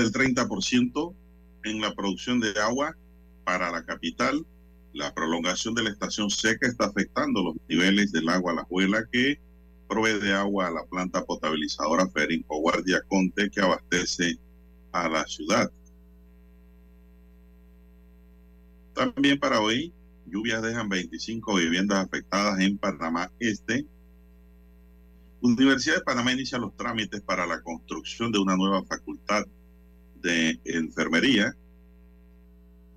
Del 30% en la producción de agua para la capital. La prolongación de la estación seca está afectando los niveles del agua a la Juela que provee agua a la planta potabilizadora Ferinco Guardia Conte que abastece a la ciudad. También para hoy, lluvias dejan 25 viviendas afectadas en Panamá Este, Universidad de Panamá inicia los trámites para la construcción de una nueva facultad de enfermería.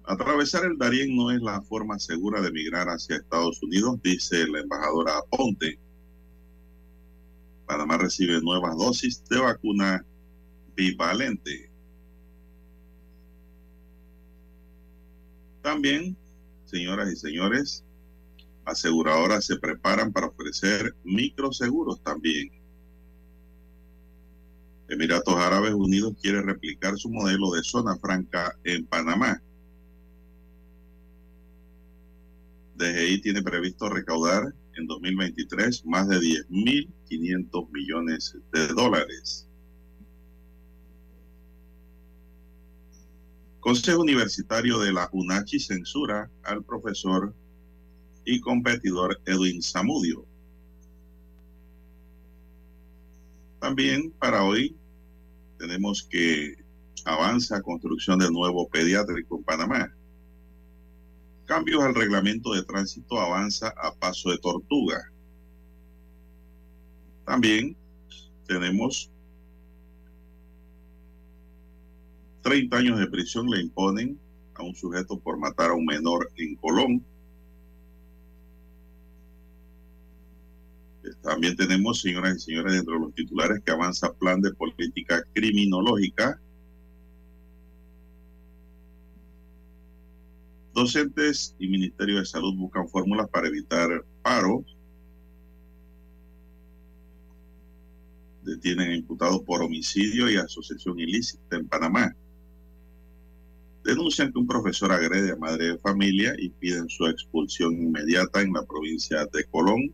Atravesar el Darién no es la forma segura de migrar hacia Estados Unidos, dice la embajadora Aponte. Panamá recibe nuevas dosis de vacuna bivalente. También, señoras y señores, aseguradoras se preparan para ofrecer microseguros también. Emiratos Árabes Unidos quiere replicar su modelo de zona franca en Panamá. DGI tiene previsto recaudar en 2023 más de 10.500 millones de dólares. Consejo Universitario de la UNACHI censura al profesor y competidor Edwin Zamudio. También para hoy tenemos que avanza construcción del nuevo pediátrico en Panamá. Cambios al reglamento de tránsito avanza a paso de tortuga. También tenemos 30 años de prisión le imponen a un sujeto por matar a un menor en Colón. También tenemos, señoras y señores, dentro de los titulares que avanza plan de política criminológica. Docentes y Ministerio de Salud buscan fórmulas para evitar paros. Detienen a imputados por homicidio y asociación ilícita en Panamá. Denuncian que un profesor agrede a madre de familia y piden su expulsión inmediata en la provincia de Colón.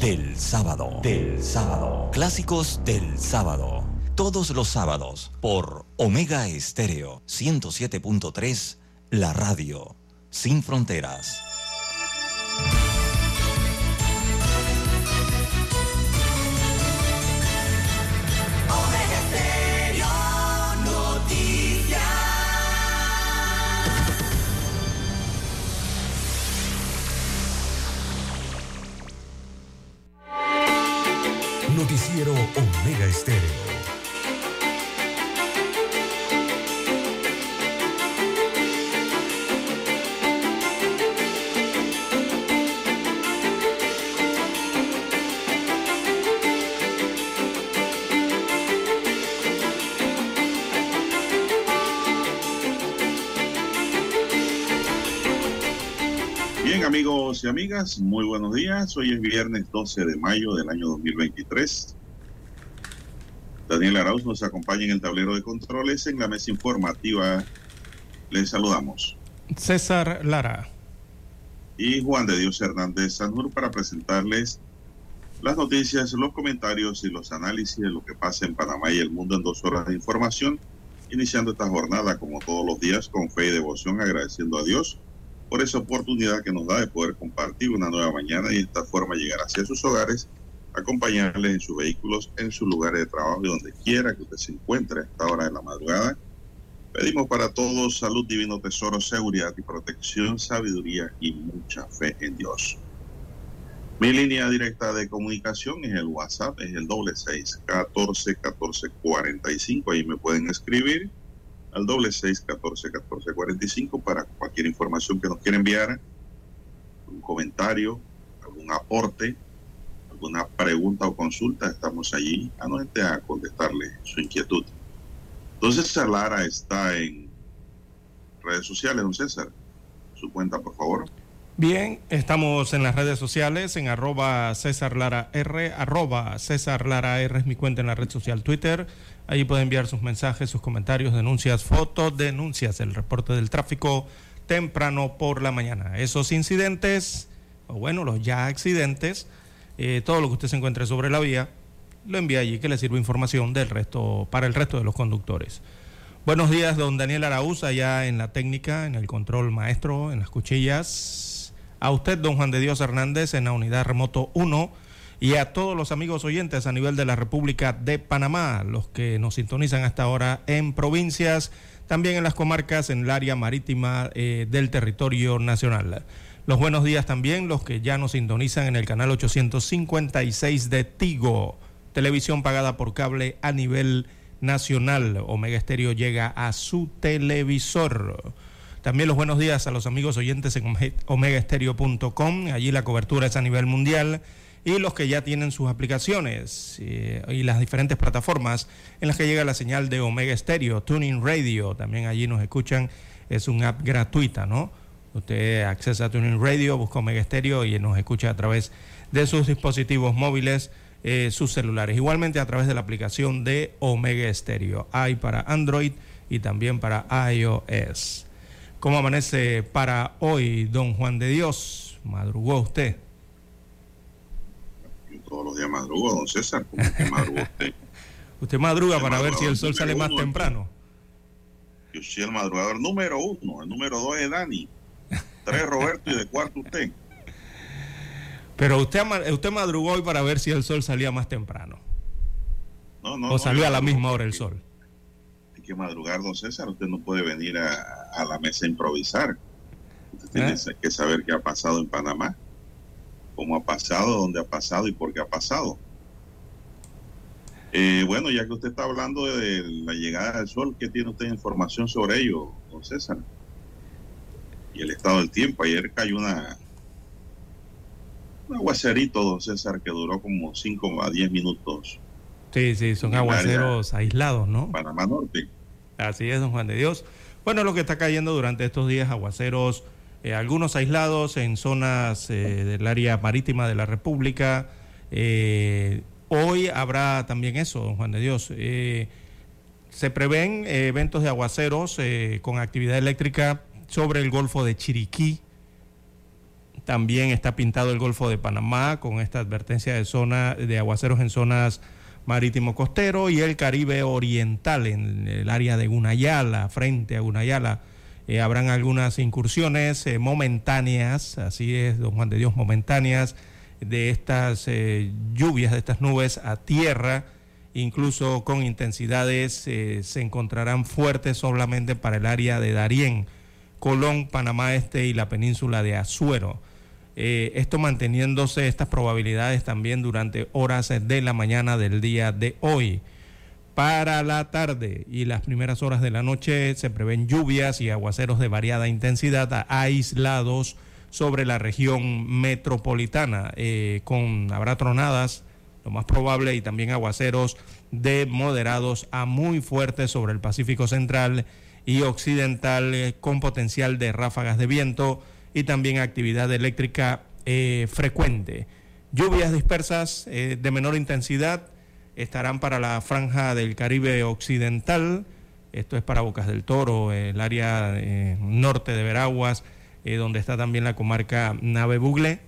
del sábado. Del sábado. Clásicos del sábado. Todos los sábados por Omega Estéreo 107.3, la radio sin fronteras. Estéreo. amigos y amigas, muy buenos días. Hoy es viernes 12 de mayo del año 2023. Daniel Arauz nos acompaña en el tablero de controles. En la mesa informativa les saludamos. César Lara. Y Juan de Dios Hernández Sanur para presentarles las noticias, los comentarios y los análisis de lo que pasa en Panamá y el mundo en dos horas de información. Iniciando esta jornada como todos los días con fe y devoción, agradeciendo a Dios por esa oportunidad que nos da de poder compartir una nueva mañana y de esta forma llegar hacia sus hogares, acompañarles en sus vehículos, en sus lugares de trabajo donde quiera que usted se encuentre a esta hora de la madrugada. Pedimos para todos salud, divino tesoro, seguridad y protección, sabiduría y mucha fe en Dios. Mi línea directa de comunicación es el WhatsApp, es el doble seis catorce catorce cuarenta y cinco. Ahí me pueden escribir al doble seis catorce catorce cuarenta y cinco para cualquier información que nos quiera enviar, un comentario, algún aporte, alguna pregunta o consulta, estamos allí anuente a contestarle su inquietud. Entonces Lara está en redes sociales, don César. Su cuenta, por favor. Bien, estamos en las redes sociales, en arroba César Lara R, arroba César es mi cuenta en la red social Twitter. Allí puede enviar sus mensajes, sus comentarios, denuncias, fotos, denuncias, el reporte del tráfico temprano por la mañana. Esos incidentes, o bueno, los ya accidentes, eh, todo lo que usted se encuentre sobre la vía, lo envía allí que le sirva información del resto, para el resto de los conductores. Buenos días, don Daniel Araúz, allá en la técnica, en el control maestro, en las cuchillas. A usted, don Juan de Dios Hernández, en la unidad remoto 1 y a todos los amigos oyentes a nivel de la República de Panamá, los que nos sintonizan hasta ahora en provincias, también en las comarcas, en el área marítima eh, del territorio nacional. Los buenos días también los que ya nos sintonizan en el canal 856 de Tigo, televisión pagada por cable a nivel nacional. Omega Estéreo llega a su televisor. También los buenos días a los amigos oyentes en omegaestereo.com. Allí la cobertura es a nivel mundial y los que ya tienen sus aplicaciones eh, y las diferentes plataformas en las que llega la señal de Omega Stereo, Tuning Radio, también allí nos escuchan, es una app gratuita, ¿no? Usted accesa a Tuning Radio, busca Omega Stereo y nos escucha a través de sus dispositivos móviles, eh, sus celulares. Igualmente a través de la aplicación de Omega Stereo. Hay para Android y también para iOS. ¿Cómo amanece para hoy, don Juan de Dios? ¿Madrugó usted? todos los días madrugo, don César. usted? ¿Usted madruga para ver si el sol sale más temprano? Yo soy el madrugador número uno, el número dos es Dani, tres Roberto y de cuarto usted. Pero usted, usted madrugó hoy para ver si el sol salía más temprano. No, no. O salió a la misma hora el sol. Hay que madrugar, don César. Usted no puede venir a, la mesa a improvisar. Usted tiene ¿Eh? que saber qué ha pasado en Panamá cómo ha pasado, dónde ha pasado y por qué ha pasado. Eh, bueno, ya que usted está hablando de la llegada del sol, ¿qué tiene usted información sobre ello, don César? Y el estado del tiempo. Ayer cayó una, un aguacerito, don César, que duró como 5 a 10 minutos. Sí, sí, son aguaceros aislados, ¿no? Panamá Norte. Así es, don Juan de Dios. Bueno, lo que está cayendo durante estos días, aguaceros eh, algunos aislados en zonas eh, del área marítima de la República. Eh, hoy habrá también eso, don Juan de Dios. se prevén eventos de aguaceros con actividad eléctrica sobre el Golfo de Chiriquí. También está pintado el Golfo de Panamá con esta advertencia de zona de aguaceros en zonas marítimo costero y el Caribe Oriental en el área de Gunayala, frente a Gunayala eh, habrán algunas incursiones eh, momentáneas, así es, don Juan de Dios, momentáneas de estas eh, lluvias, de estas nubes a tierra, incluso con intensidades, se encontrarán fuertes solamente para el área de Darién, Colón, Panamá Este y la península de Azuero. Eh, esto manteniéndose estas probabilidades también durante horas de la mañana del día de hoy. Para la tarde y las primeras horas de la noche se prevén lluvias y aguaceros de variada intensidad aislados sobre la región metropolitana, eh, con habrá tronadas, lo más probable, y también aguaceros de moderados a muy fuertes sobre el Pacífico Central y Occidental, eh, con potencial de ráfagas de viento y también actividad eléctrica eh, frecuente. Lluvias dispersas de menor intensidad estarán para la franja del Caribe Occidental, esto es para Bocas del Toro, el área norte de Veraguas, eh, donde está también la comarca Nave Bugle.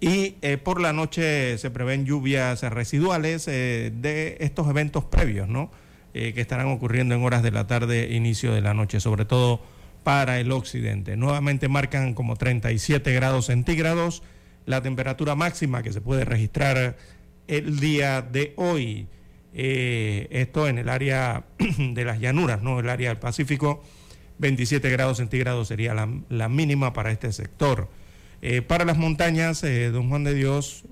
Y eh, por la noche se prevén lluvias residuales eh, de estos eventos previos, ¿no? Que estarán ocurriendo en horas de la tarde, inicio de la noche, sobre todo para el occidente. Nuevamente marcan como 37 grados centígrados la temperatura máxima que se puede registrar el día de hoy. esto en el área de las llanuras, ¿no? El área del Pacífico 27 grados centígrados sería la, mínima para este sector. Eh, para las montañas, eh, Don Juan de Dios,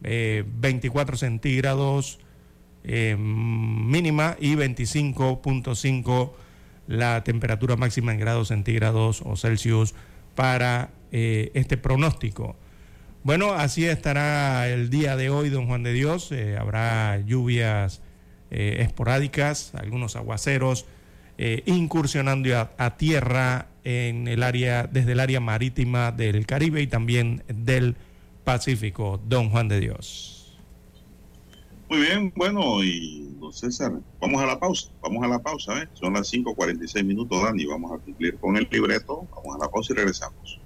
24 eh, mínima y 25.5 la temperatura máxima en grados centígrados o Celsius para este pronóstico. Bueno, así estará el día de hoy, don Juan de Dios. habrá lluvias esporádicas, algunos aguaceros eh, incursionando a, tierra en el área, desde el área marítima del Caribe y también del Pacífico. Don Juan de Dios. Muy bien, bueno, y don César, vamos a la pausa, vamos a la pausa, ¿eh? son las 5.46 minutos, Dani, vamos a cumplir con el libreto, vamos a la pausa y regresamos.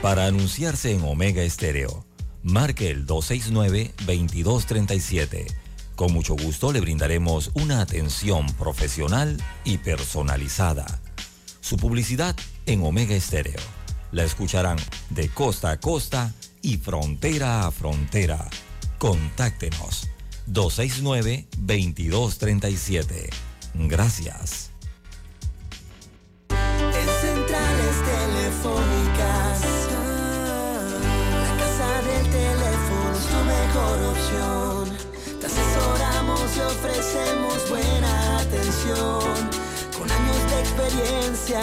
Para anunciarse en Omega Estéreo, marque el 269-2237 con mucho gusto le brindaremos una atención profesional y personalizada. Su publicidad en Omega Estéreo. La escucharán de costa a costa y frontera a frontera. Contáctenos 269-2237. Gracias. En centrales telefónicas, la casa del teléfono es tu mejor opción asesoramos y ofrecemos buena atención. Con años de experiencia,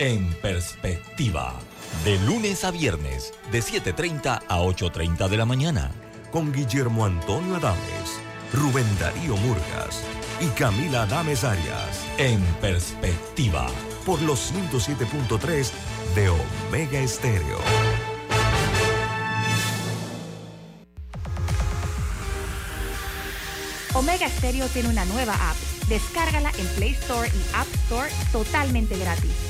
en perspectiva. De lunes a viernes, de 7.30 a 8.30 de la mañana. Con Guillermo Antonio Adames, Rubén Darío Murgas y Camila Adames Arias. En perspectiva. Por los 107.3 de Omega Estéreo. Omega Stereo tiene una nueva app. Descárgala en Play Store y App Store totalmente gratis.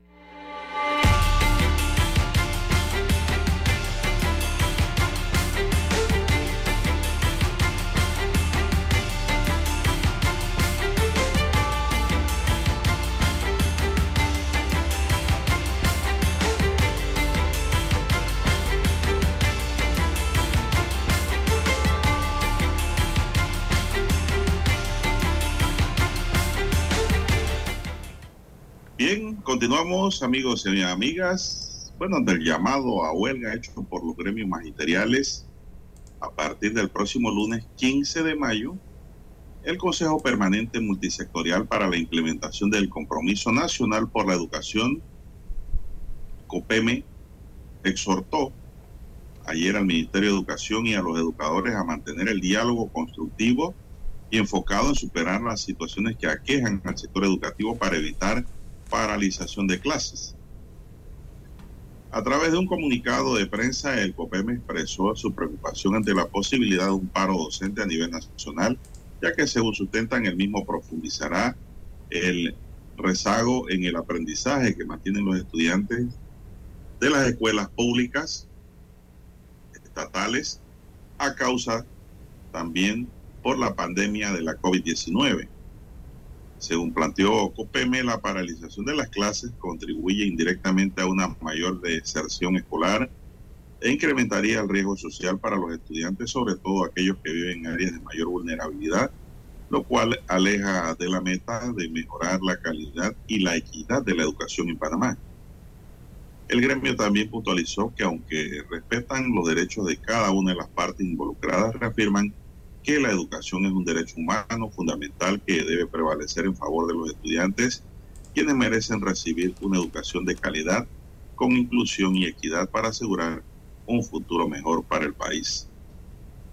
Continuamos, amigos y amigas. Bueno, del llamado a huelga hecho por los gremios magisteriales, a partir del próximo lunes 15 de mayo, el Consejo Permanente Multisectorial para la Implementación del Compromiso Nacional por la Educación, COPEME, exhortó ayer al Ministerio de Educación y a los educadores a mantener el diálogo constructivo y enfocado en superar las situaciones que aquejan al sector educativo para evitar paralización de clases. A través de un comunicado de prensa, el COPEM expresó su preocupación ante la posibilidad de un paro docente a nivel nacional, ya que según sustentan el mismo profundizará el rezago en el aprendizaje que mantienen los estudiantes de las escuelas públicas estatales a causa también por la pandemia de la COVID-19. Según planteó COPEME, la paralización de las clases contribuye indirectamente a una mayor deserción escolar e incrementaría el riesgo social para los estudiantes, sobre todo aquellos que viven en áreas de mayor vulnerabilidad, lo cual aleja de la meta de mejorar la calidad y la equidad de la educación en Panamá. El gremio también puntualizó que aunque respetan los derechos de cada una de las partes involucradas, reafirman que la educación es un derecho humano fundamental que debe prevalecer en favor de los estudiantes, quienes merecen recibir una educación de calidad con inclusión y equidad para asegurar un futuro mejor para el país.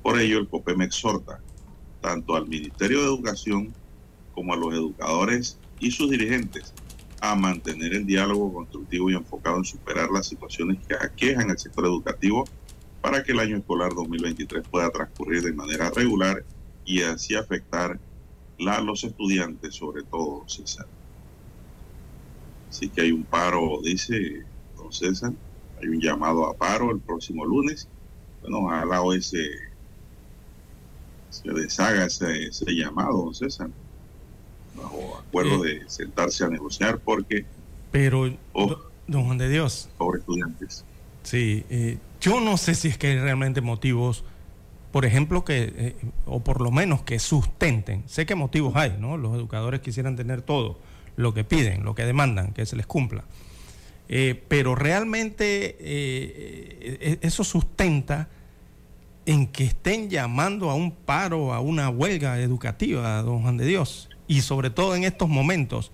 Por ello, el COPEM exhorta tanto al Ministerio de Educación como a los educadores y sus dirigentes a mantener el diálogo constructivo y enfocado en superar las situaciones que aquejan al sector educativo para que el año escolar 2023 pueda transcurrir de manera regular y así afectar a los estudiantes, sobre todo, César. Así que hay un paro, dice don César, hay un llamado a paro el próximo lunes. Bueno, ojalá hoy se, se deshaga ese, ese llamado, don César, bajo acuerdo Eh. de sentarse a negociar porque Pero, Oh. do- don Juan de Dios, sobre estudiantes. sí, eh, yo no sé si es que hay realmente motivos, por ejemplo, que, eh, o por lo menos que sustenten. Sé que motivos hay, ¿no? Los educadores quisieran tener todo, lo que piden, lo que demandan, que se les cumpla. Eh, pero realmente eh, eso sustenta en que estén llamando a un paro, a una huelga educativa, don Juan de Dios, y sobre todo en estos momentos,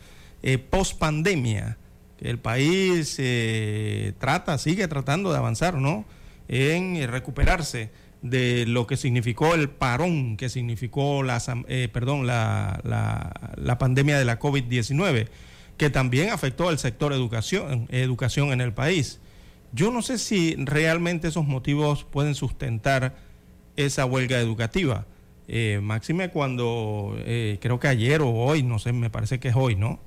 post pandemia, el país eh, trata, sigue tratando de avanzar, ¿no? En eh, recuperarse de lo que significó el parón que significó la, eh, perdón, la, la- la pandemia de la COVID-19, que también afectó al sector educación, educación en el país. Yo no sé si realmente esos motivos pueden sustentar esa huelga educativa. Eh, máxime cuando, eh, creo que ayer o hoy, no sé, me parece que es hoy, ¿no?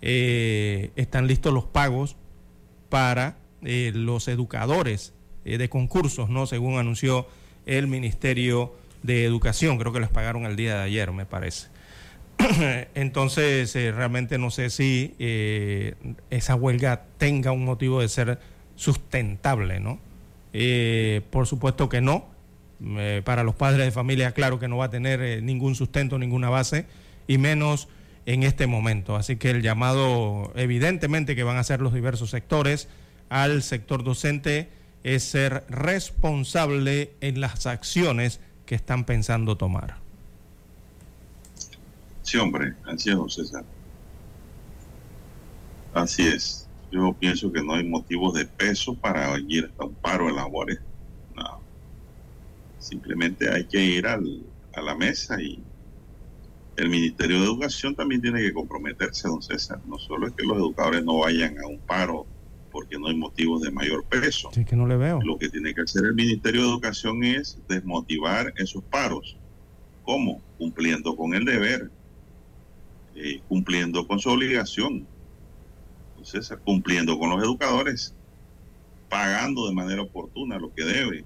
Eh, están listos los pagos para eh, los educadores eh, de concursos, ¿no? Según anunció el Ministerio de Educación, creo que les pagaron el día de ayer, me parece. Entonces, realmente no sé si esa huelga tenga un motivo de ser sustentable, ¿no? Por supuesto que no. Para los padres de familia, claro que no va a tener ningún sustento, ninguna base, y menos en este momento. Así que el llamado, evidentemente, que van a hacer los diversos sectores al sector docente es ser responsable en las acciones que están pensando tomar. Sí, hombre, así es, don César. Así es. Yo pienso que no hay motivos de peso para ir hasta un paro de labores. No. Simplemente hay que ir al, a la mesa y el Ministerio de Educación también tiene que comprometerse, don César. No solo es que los educadores no vayan a un paro porque no hay motivos de mayor peso. Así que no le veo. Lo que tiene que hacer el Ministerio de Educación es desmotivar esos paros. ¿Cómo? Cumpliendo con el deber, eh, cumpliendo con su obligación, entonces cumpliendo con los educadores, pagando de manera oportuna lo que debe, Sí,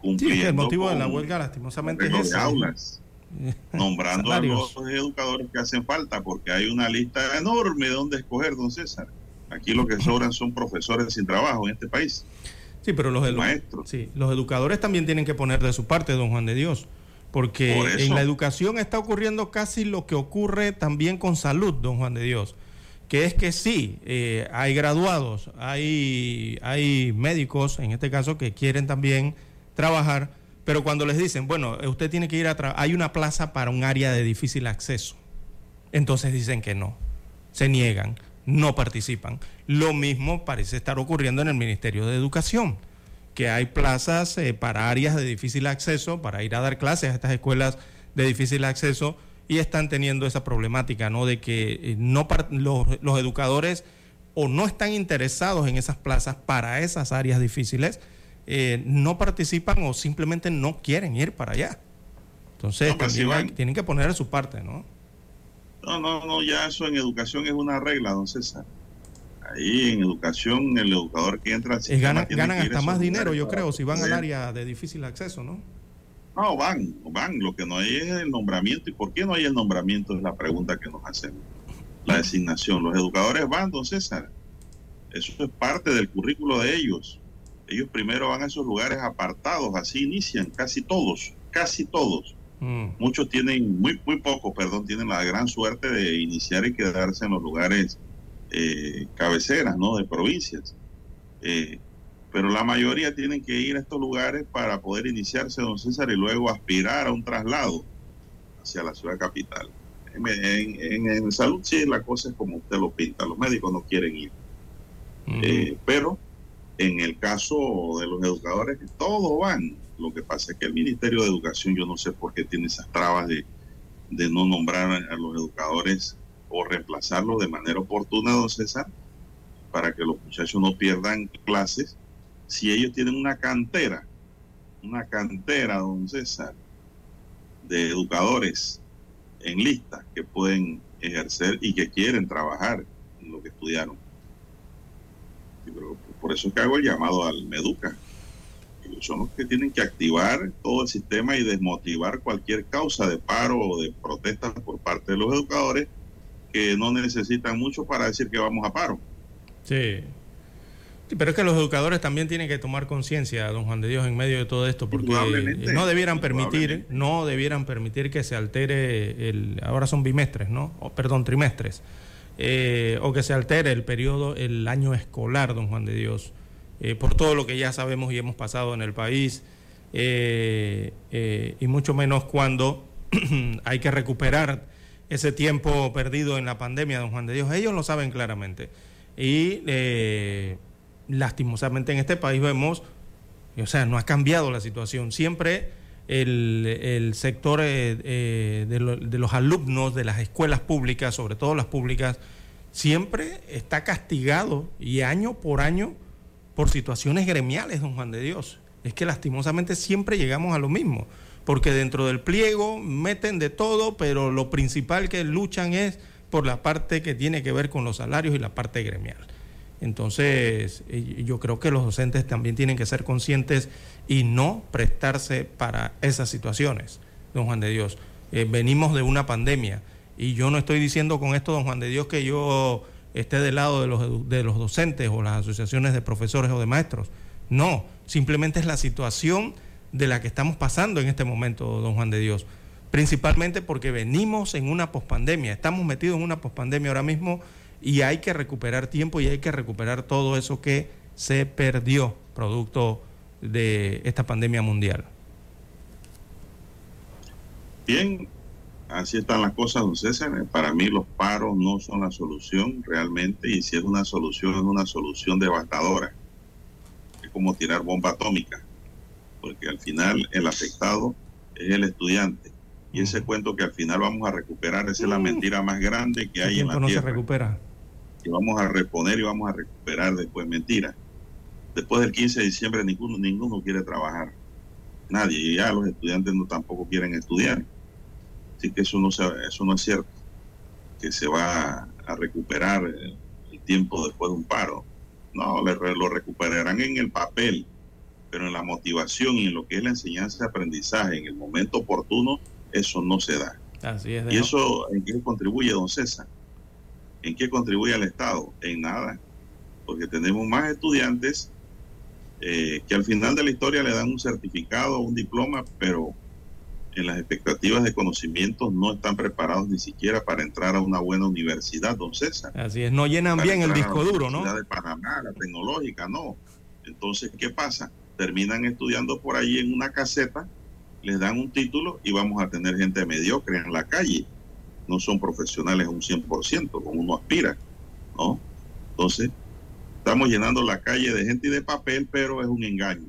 cumpliendo que el motivo de la huelga lastimosamente es ese. aulas, nombrando a los educadores que hacen falta, porque hay una lista enorme de dónde escoger, don César. Aquí lo que sobran son profesores sin trabajo en este país. Sí, pero los, Maestros. sí, los educadores también tienen que poner de su parte, don Juan de Dios, porque Por en la educación está ocurriendo casi lo que ocurre también con salud, don Juan de Dios, que es que sí, eh, hay graduados, hay, hay médicos, en este caso, que quieren también trabajar, pero cuando les dicen, bueno, eh, usted tiene que ir a hay una plaza para un área de difícil acceso, entonces dicen que no, se niegan, no participan. Lo mismo parece estar ocurriendo en el Ministerio de Educación, que hay plazas eh, para áreas de difícil acceso, para ir a dar clases a estas escuelas de difícil acceso, y están teniendo esa problemática, ¿no? De que eh, no los educadores o no están interesados en esas plazas para esas áreas difíciles, eh, no participan o simplemente no quieren ir para allá. Entonces, pues tienen que poner su parte, ¿no? No, no, no, ya eso en educación es una regla, don César. Ahí en educación, el educador que entra... al ganan ganan hasta más dinero, yo creo, si van al área de difícil acceso, ¿no? No, van, van. Lo que no hay es el nombramiento. ¿Y por qué no hay el nombramiento? Es la pregunta que nos hacemos. La designación. Los educadores van, don César. Eso es parte del currículo de ellos. Ellos primero van a esos lugares apartados, así inician, casi todos, casi todos. Mm. Muchos tienen, muy, muy pocos, perdón, tienen la gran suerte de iniciar y quedarse en los lugares eh, cabeceras, ¿no? De provincias. Eh, pero la mayoría tienen que ir a estos lugares para poder iniciarse, don César, y luego aspirar a un traslado hacia la ciudad capital. En, salud sí, la cosa es como usted lo pinta, los médicos no quieren ir. Eh, pero en el caso de los educadores, todos van. Lo que pasa es que el Ministerio de Educación, yo no sé por qué tiene esas trabas de, no nombrar a los educadores o reemplazarlos de manera oportuna, don César, para que los muchachos no pierdan clases si ellos tienen una cantera, una cantera, don César, de educadores en lista que pueden ejercer y que quieren trabajar en lo que estudiaron. Por eso es que hago el llamado al Meduca. Ellos son los que tienen que activar todo el sistema y desmotivar cualquier causa de paro o de protesta por parte de los educadores que no necesitan mucho para decir que vamos a paro. Sí, pero es que los educadores también tienen que tomar conciencia, don Juan de Dios, en medio de todo esto, porque no debieran permitir, no debieran permitir que se altere el, ahora son bimestres, ¿no? perdón, trimestres, eh, o que se altere el periodo, el año escolar, don Juan de Dios, eh, por todo lo que ya sabemos y hemos pasado en el país, eh, y mucho menos cuando hay que recuperar ese tiempo perdido en la pandemia, don Juan de Dios. Ellos lo saben claramente. Y lastimosamente en este país vemos, o sea, no ha cambiado la situación. Siempre el, sector eh, eh, de, los alumnos de las escuelas públicas, sobre todo las públicas, siempre está castigado y año por año por situaciones gremiales, don Juan de Dios. Es que lastimosamente siempre llegamos a lo mismo, porque dentro del pliego meten de todo, pero lo principal que luchan es por la parte que tiene que ver con los salarios y la parte gremial. Entonces, eh, yo creo que los docentes también tienen que ser conscientes y no prestarse para esas situaciones, don Juan de Dios. Eh, venimos de una pandemia y yo no estoy diciendo con esto, don Juan de Dios, que yo esté del lado de los, de los docentes o las asociaciones de profesores o de maestros. No, simplemente es la situación de la que estamos pasando en este momento, don Juan de Dios. Principalmente porque venimos en una pospandemia, estamos metidos en una pospandemia ahora mismo y hay que recuperar tiempo y hay que recuperar todo eso que se perdió producto de esta pandemia mundial. Bien, así están las cosas, don César. Para mí los paros no son la solución realmente y si es una solución es una solución devastadora. Es como tirar bomba atómica, porque al final el afectado es el estudiante. Y ese cuento que al final vamos a recuperar, esa es la mentira más grande que hay en la no tierra. se recupera que vamos a reponer y vamos a recuperar después. Mentira. Después del 15 de diciembre ninguno, ninguno quiere trabajar. Nadie. Y ya los estudiantes no tampoco quieren estudiar. Así que eso no, eso no es cierto. Que se va a recuperar el, tiempo después de un paro. No, lo recuperarán en el papel, pero en la motivación y en lo que es la enseñanza y aprendizaje, en el momento oportuno, eso no se da. Así es, y eso en qué contribuye, don César ¿En qué contribuye al Estado? En nada, porque tenemos más estudiantes eh, que al final de la historia le dan un certificado, un diploma, pero en las expectativas de conocimientos no están preparados ni siquiera para entrar a una buena universidad, don César. Así es, no llenan bien el disco duro, ¿no? La de Panamá, la tecnológica, no. Entonces, ¿qué pasa? Terminan estudiando por ahí en una caseta, les dan un título y vamos a tener gente mediocre en la calle no son profesionales un 100%, como uno aspira, ¿no? Entonces, estamos llenando la calle de gente y de papel, pero es un engaño.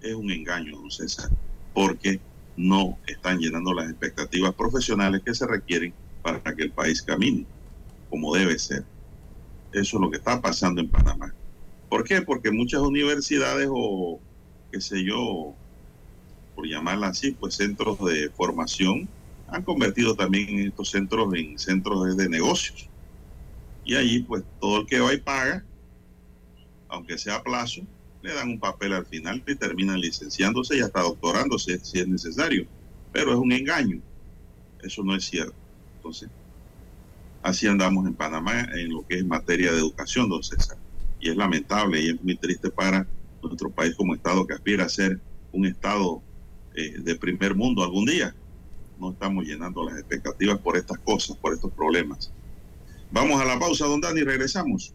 Es un engaño, don César, porque no están llenando las expectativas profesionales que se requieren para que el país camine como debe ser. Eso es lo que está pasando en Panamá. ¿Por qué? Porque muchas universidades o, qué sé yo, por llamarla así, pues centros de formación han convertido también estos centros en centros de negocios. Y allí, pues todo el que va y paga, aunque sea a plazo, le dan un papel al final y terminan licenciándose y hasta doctorándose si es necesario. Pero es un engaño. Eso no es cierto. Entonces, así andamos en Panamá en lo que es materia de educación, don César. Y es lamentable y es muy triste para nuestro país como Estado que aspira a ser un Estado eh, de primer mundo algún día. No estamos llenando las expectativas por estas cosas, por estos problemas. Vamos a la pausa, don Dani, regresamos.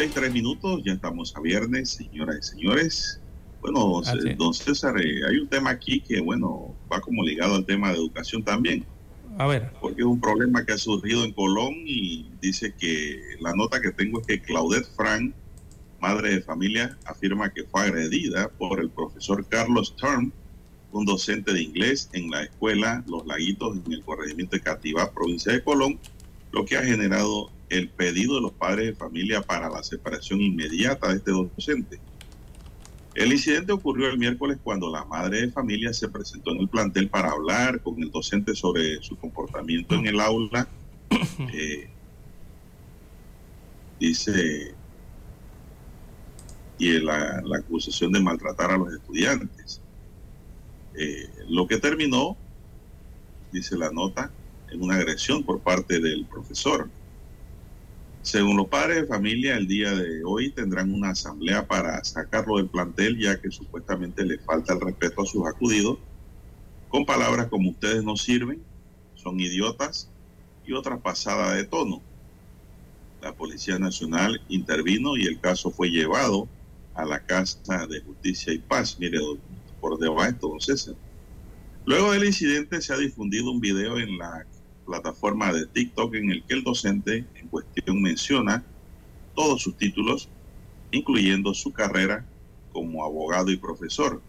Bueno, son las seis, tres minutos, ya estamos a viernes, señoras y señores. Bueno, Así es. don César, eh, hay un tema aquí que, bueno, va como ligado al tema de educación también, A ver, porque es un problema que ha surgido en Colón y dice que la nota que tengo es que Claudette Frank, madre de familia, afirma que fue agredida por el profesor Carlos Turm, un docente de inglés en la escuela Los Laguitos en el corregimiento de Cativá, provincia de Colón, lo que ha generado el pedido de los padres de familia para la separación inmediata de este docente. El incidente ocurrió el miércoles cuando la madre de familia se presentó en el plantel para hablar con el docente sobre su comportamiento en el aula. Eh, dice, y la, la acusación de maltratar a los estudiantes. Eh, lo que terminó, dice la nota, en una agresión por parte del profesor. Según los padres de familia, el día de hoy tendrán una asamblea para sacarlo del plantel, ya que supuestamente le falta el respeto a sus acudidos, con palabras como ustedes no sirven, son idiotas y otra pasada de tono. La Policía Nacional intervino y el caso fue llevado a la Casa de Justicia y Paz. Mire, por debajo, don César. Luego del incidente se ha difundido un video en la plataforma de TikTok en el que el docente en cuestión menciona todos sus títulos, incluyendo su carrera como abogado y profesor.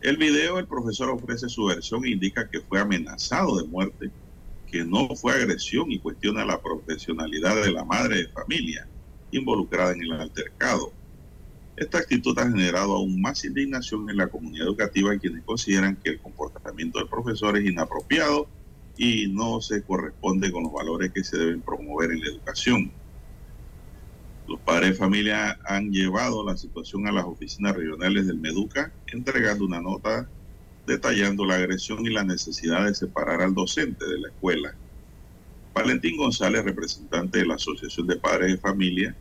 El video, el profesor ofrece su versión e indica que fue amenazado de muerte, que no fue agresión y cuestiona la profesionalidad de la madre de familia involucrada en el altercado. Esta actitud ha generado aún más indignación en la comunidad educativa, quienes consideran que el comportamiento del profesor es inapropiado y no se corresponde con los valores que se deben promover en la educación. Los padres de familia han llevado la situación a las oficinas regionales del Meduca, entregando una nota detallando la agresión y la necesidad de separar al docente de la escuela. Valentín González, representante de la Asociación de Padres de Familia,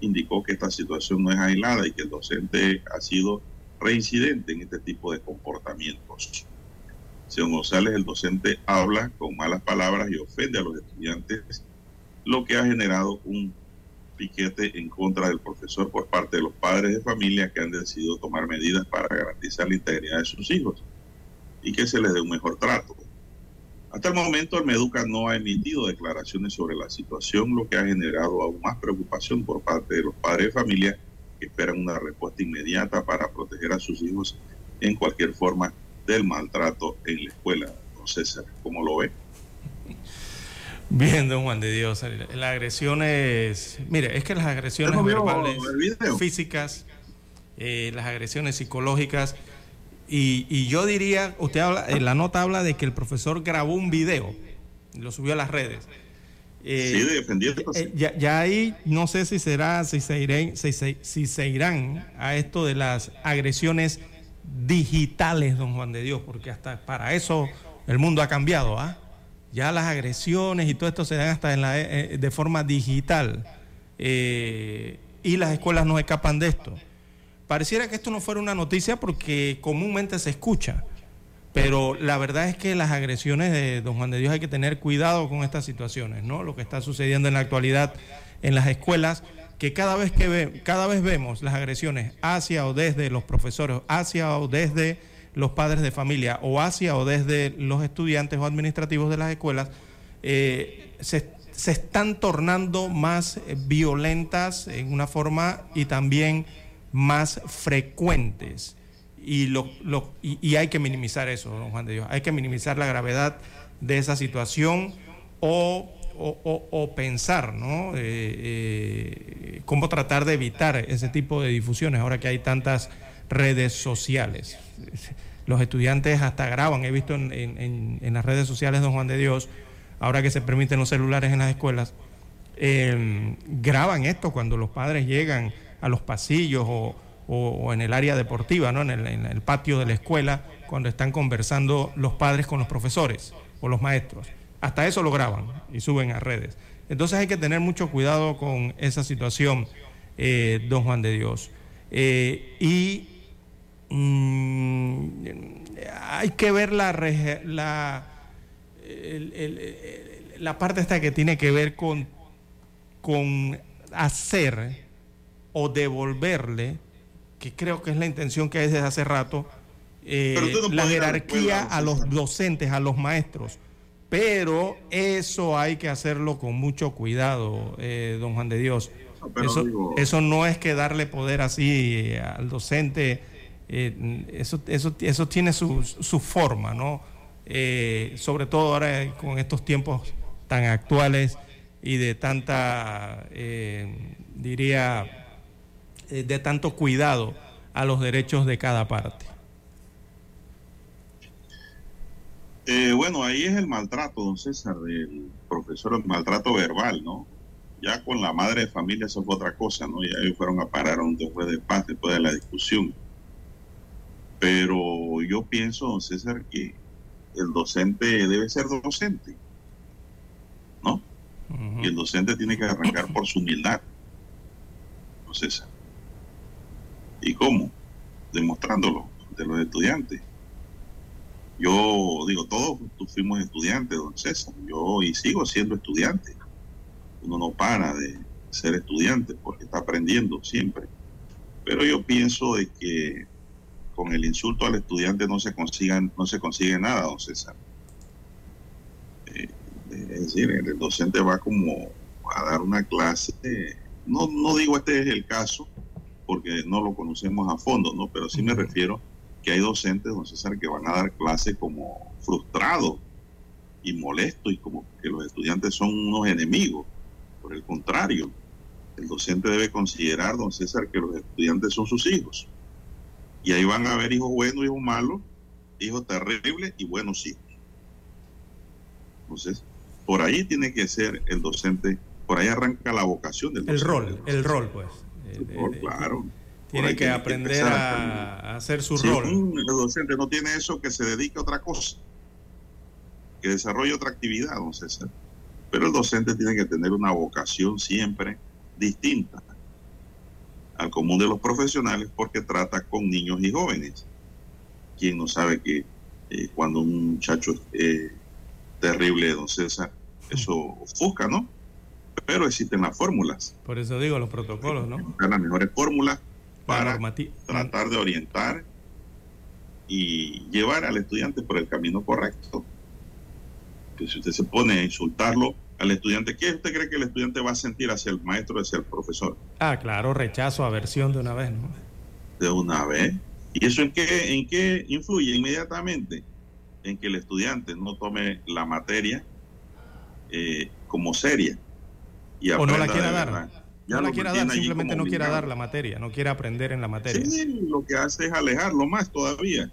indicó que esta situación no es aislada y que el docente ha sido reincidente en este tipo de comportamientos. Según González, el docente habla con malas palabras y ofende a los estudiantes, lo que ha generado un piquete en contra del profesor por parte de los padres de familia que han decidido tomar medidas para garantizar la integridad de sus hijos y que se les dé un mejor trato. Hasta el momento el Meduca no ha emitido declaraciones sobre la situación, lo que ha generado aún más preocupación por parte de los padres de familia que esperan una respuesta inmediata para proteger a sus hijos en cualquier forma del maltrato en la escuela. Don César, ¿cómo lo ve? Bien, don Juan de Dios, las agresiones, mire, es que las agresiones verbales, físicas, eh, las agresiones psicológicas, y, yo diría, usted habla, en la nota habla de que el profesor grabó un video, lo subió a las redes. Eh, sí, defendiendo. Eh, ya, ahí no sé si será, si se, irán, si, si se irán a esto de las agresiones digitales, don Juan de Dios, porque hasta para eso el mundo ha cambiado, ¿ah? Ya las agresiones y todo esto se dan hasta en la, eh, de forma digital. y las escuelas no escapan de esto. Pareciera que esto no fuera una noticia porque comúnmente se escucha, pero la verdad es que las agresiones de don Juan de Dios hay que tener cuidado con estas situaciones, ¿no? Lo que está sucediendo en la actualidad en las escuelas, que cada vez que cada vez vemos las agresiones hacia o desde los profesores, hacia o desde los padres de familia o hacia o desde los estudiantes o administrativos de las escuelas, eh, se, se, están tornando más violentas en una forma y también más frecuentes. Y, lo, y, hay que minimizar eso, don Juan de Dios. Hay que minimizar la gravedad de esa situación o, o, pensar, ¿no? Eh, eh, cómo tratar de evitar ese tipo de difusiones ahora que hay tantas redes sociales. Los estudiantes hasta graban, he visto en, en, las redes sociales, don Juan de Dios, ahora que se permiten los celulares en las escuelas, eh, graban esto cuando los padres llegan a los pasillos o, en el área deportiva, ¿no? En el, patio de la escuela, cuando están conversando los padres con los profesores o los maestros. Hasta eso lo graban y suben a redes. Entonces hay que tener mucho cuidado con esa situación, eh, don Juan de Dios. Eh, y mm, hay que ver la, la, la parte esta que tiene que ver con, con hacer o devolverle, que creo que es la intención que hay desde hace rato, eh, la jerarquía a los docentes, a los maestros. Pero eso hay que hacerlo con mucho cuidado, eh, don Juan de Dios. eso, eso, no es que darle poder así eh, al docente, eso, eso, eso tiene su, su forma, ¿no? sobre todo ahora con estos tiempos tan actuales y de tanta, diría, eh, de tanto cuidado a los derechos de cada parte. Eh, bueno, ahí es el maltrato, don César, del profesor, el maltrato verbal, ¿no? Ya con la madre de familia eso fue otra cosa, ¿no? Ya ellos fueron a parar a un juez de paz después de la discusión. Pero yo pienso, don César, que el docente debe ser docente, ¿no? Y el docente tiene que arrancar por su humildad, don César. ¿Y cómo? Demostrándolo de los estudiantes. Yo digo, todos fuimos estudiantes, don César. Yo y sigo siendo estudiante. Uno no para de ser estudiante porque está aprendiendo siempre. Pero yo pienso de que con el insulto al estudiante no se consigan, no se consigue nada, don César. Eh, es decir, el docente va como a dar una clase. No, no digo este es el caso, porque no lo conocemos a fondo, ¿no? Pero sí me refiero que hay docentes, don César, que van a dar clase como frustrados y molestos y como que los estudiantes son unos enemigos. Por el contrario, el docente debe considerar, don César, que los estudiantes son sus hijos. Y ahí van a haber hijos buenos, hijos malos, hijos terribles y buenos hijos. Entonces, por ahí tiene que ser el docente, por ahí arranca la vocación del el docente. rol, el rol, pues. El rol, claro. Tiene que aprender a, a, hacer su si rol. Un, el docente no tiene eso, que se dedique a otra cosa, que desarrolle otra actividad, don César. Pero el docente tiene que tener una vocación siempre distinta al común de los profesionales porque trata con niños y jóvenes. Quien no sabe que eh, cuando un muchacho es eh, terrible, don César, eso ofusca, ¿no? Pero existen las fórmulas. Por eso digo los protocolos, ¿no? Las mejores fórmulas para tratar de orientar y llevar al estudiante por el camino correcto. Que si usted se pone a insultarlo al estudiante, ¿qué usted cree que el estudiante va a sentir hacia el maestro, hacia el profesor? Ah, claro, rechazo, aversión de una vez, ¿no? De una vez. ¿Y eso en qué, en qué influye inmediatamente? En que el estudiante no tome la materia eh, como seria. Y o no la quiera dar. Ya no la quiera dar, simplemente no quiera dar la materia, no quiera aprender en la materia. Sí, lo que hace es alejarlo más todavía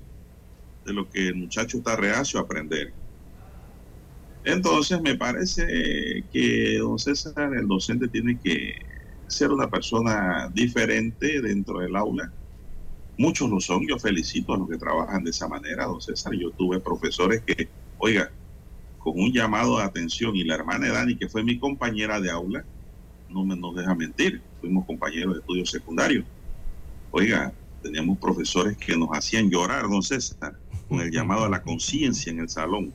de lo que el muchacho está reacio a aprender. Entonces me parece que, don César, el docente tiene que ser una persona diferente dentro del aula. Muchos lo son, yo felicito a los que trabajan de esa manera, don César. Yo tuve profesores que, oiga, con un llamado de atención y la hermana de Dani, que fue mi compañera de aula, no me nos deja mentir, fuimos compañeros de estudios secundarios. Oiga, teníamos profesores que nos hacían llorar, don César, con el llamado a la conciencia en el salón.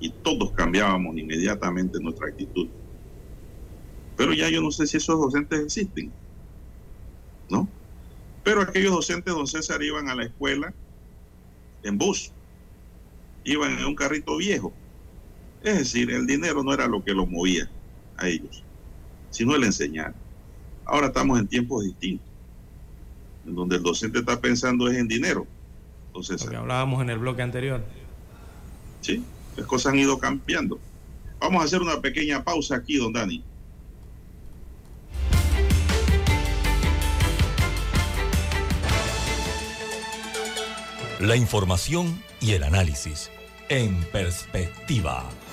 Y todos cambiábamos inmediatamente nuestra actitud. Pero ya yo no sé si esos docentes existen, ¿no? Pero aquellos docentes, don César, iban a la escuela en bus, iban en un carrito viejo. Es decir, el dinero no era lo que los movía a ellos sino el enseñar. Ahora estamos en tiempos distintos, en donde el docente está pensando es en dinero. Entonces, Lo que hablábamos en el bloque anterior. Sí, las cosas han ido cambiando. Vamos a hacer una pequeña pausa aquí, don Dani. La información y el análisis en perspectiva.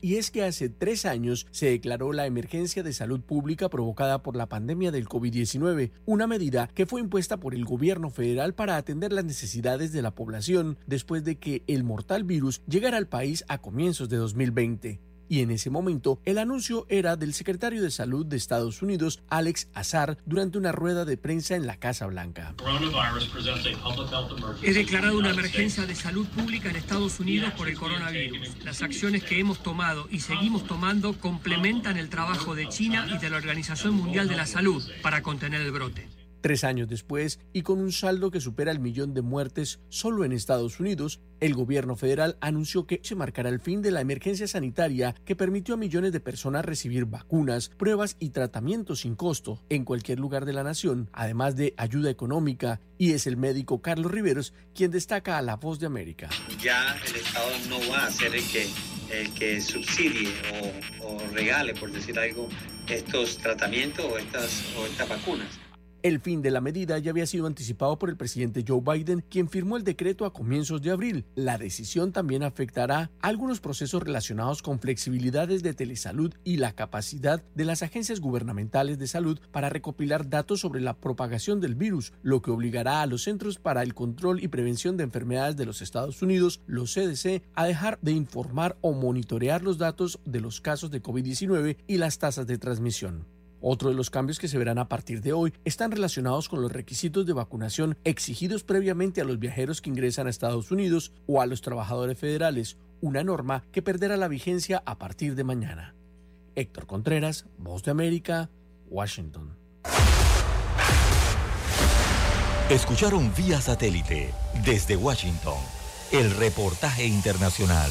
Y es que hace tres años se declaró la emergencia de salud pública provocada por la pandemia del COVID-19, una medida que fue impuesta por el gobierno federal para atender las necesidades de la población después de que el mortal virus llegara al país a comienzos de 2020 y en ese momento el anuncio era del secretario de Salud de Estados Unidos, Alex Azar, durante una rueda de prensa en la Casa Blanca. He declarado una emergencia de salud pública en Estados Unidos por el coronavirus. Las acciones que hemos tomado y seguimos tomando complementan el trabajo de China y de la Organización Mundial de la Salud para contener el brote. Tres años después, y con un saldo que supera el millón de muertes solo en Estados Unidos, el gobierno federal anunció que se marcará el fin de la emergencia sanitaria que permitió a millones de personas recibir vacunas, pruebas y tratamientos sin costo en cualquier lugar de la nación, además de ayuda económica, y es el médico Carlos Riveros quien destaca a La Voz de América. Ya el Estado no va a ser el que, el que subsidie o, o regale, por decir algo, estos tratamientos o estas, o estas vacunas. El fin de la medida ya había sido anticipado por el presidente Joe Biden, quien firmó el decreto a comienzos de abril. La decisión también afectará algunos procesos relacionados con flexibilidades de telesalud y la capacidad de las agencias gubernamentales de salud para recopilar datos sobre la propagación del virus, lo que obligará a los Centros para el Control y Prevención de Enfermedades de los Estados Unidos, los CDC, a dejar de informar o monitorear los datos de los casos de COVID-19 y las tasas de transmisión. Otro de los cambios que se verán a partir de hoy están relacionados con los requisitos de vacunación exigidos previamente a los viajeros que ingresan a Estados Unidos o a los trabajadores federales, una norma que perderá la vigencia a partir de mañana. Héctor Contreras, Voz de América, Washington. Escucharon vía satélite desde Washington el reportaje internacional.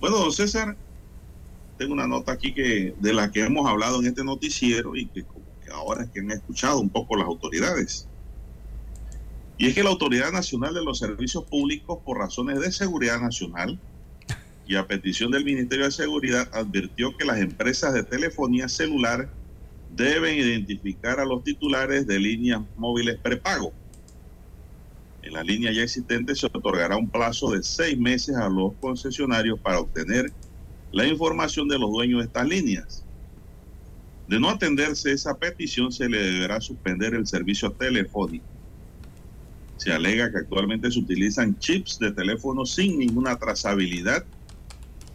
Bueno, don César, tengo una nota aquí que de la que hemos hablado en este noticiero y que como que ahora es que han escuchado un poco las autoridades. Y es que la Autoridad Nacional de los Servicios Públicos, por razones de seguridad nacional y a petición del Ministerio de Seguridad, advirtió que las empresas de telefonía celular deben identificar a los titulares de líneas móviles prepago. En la línea ya existente se otorgará un plazo de seis meses a los concesionarios para obtener la información de los dueños de estas líneas. De no atenderse esa petición, se le deberá suspender el servicio telefónico. Se alega que actualmente se utilizan chips de teléfono sin ninguna trazabilidad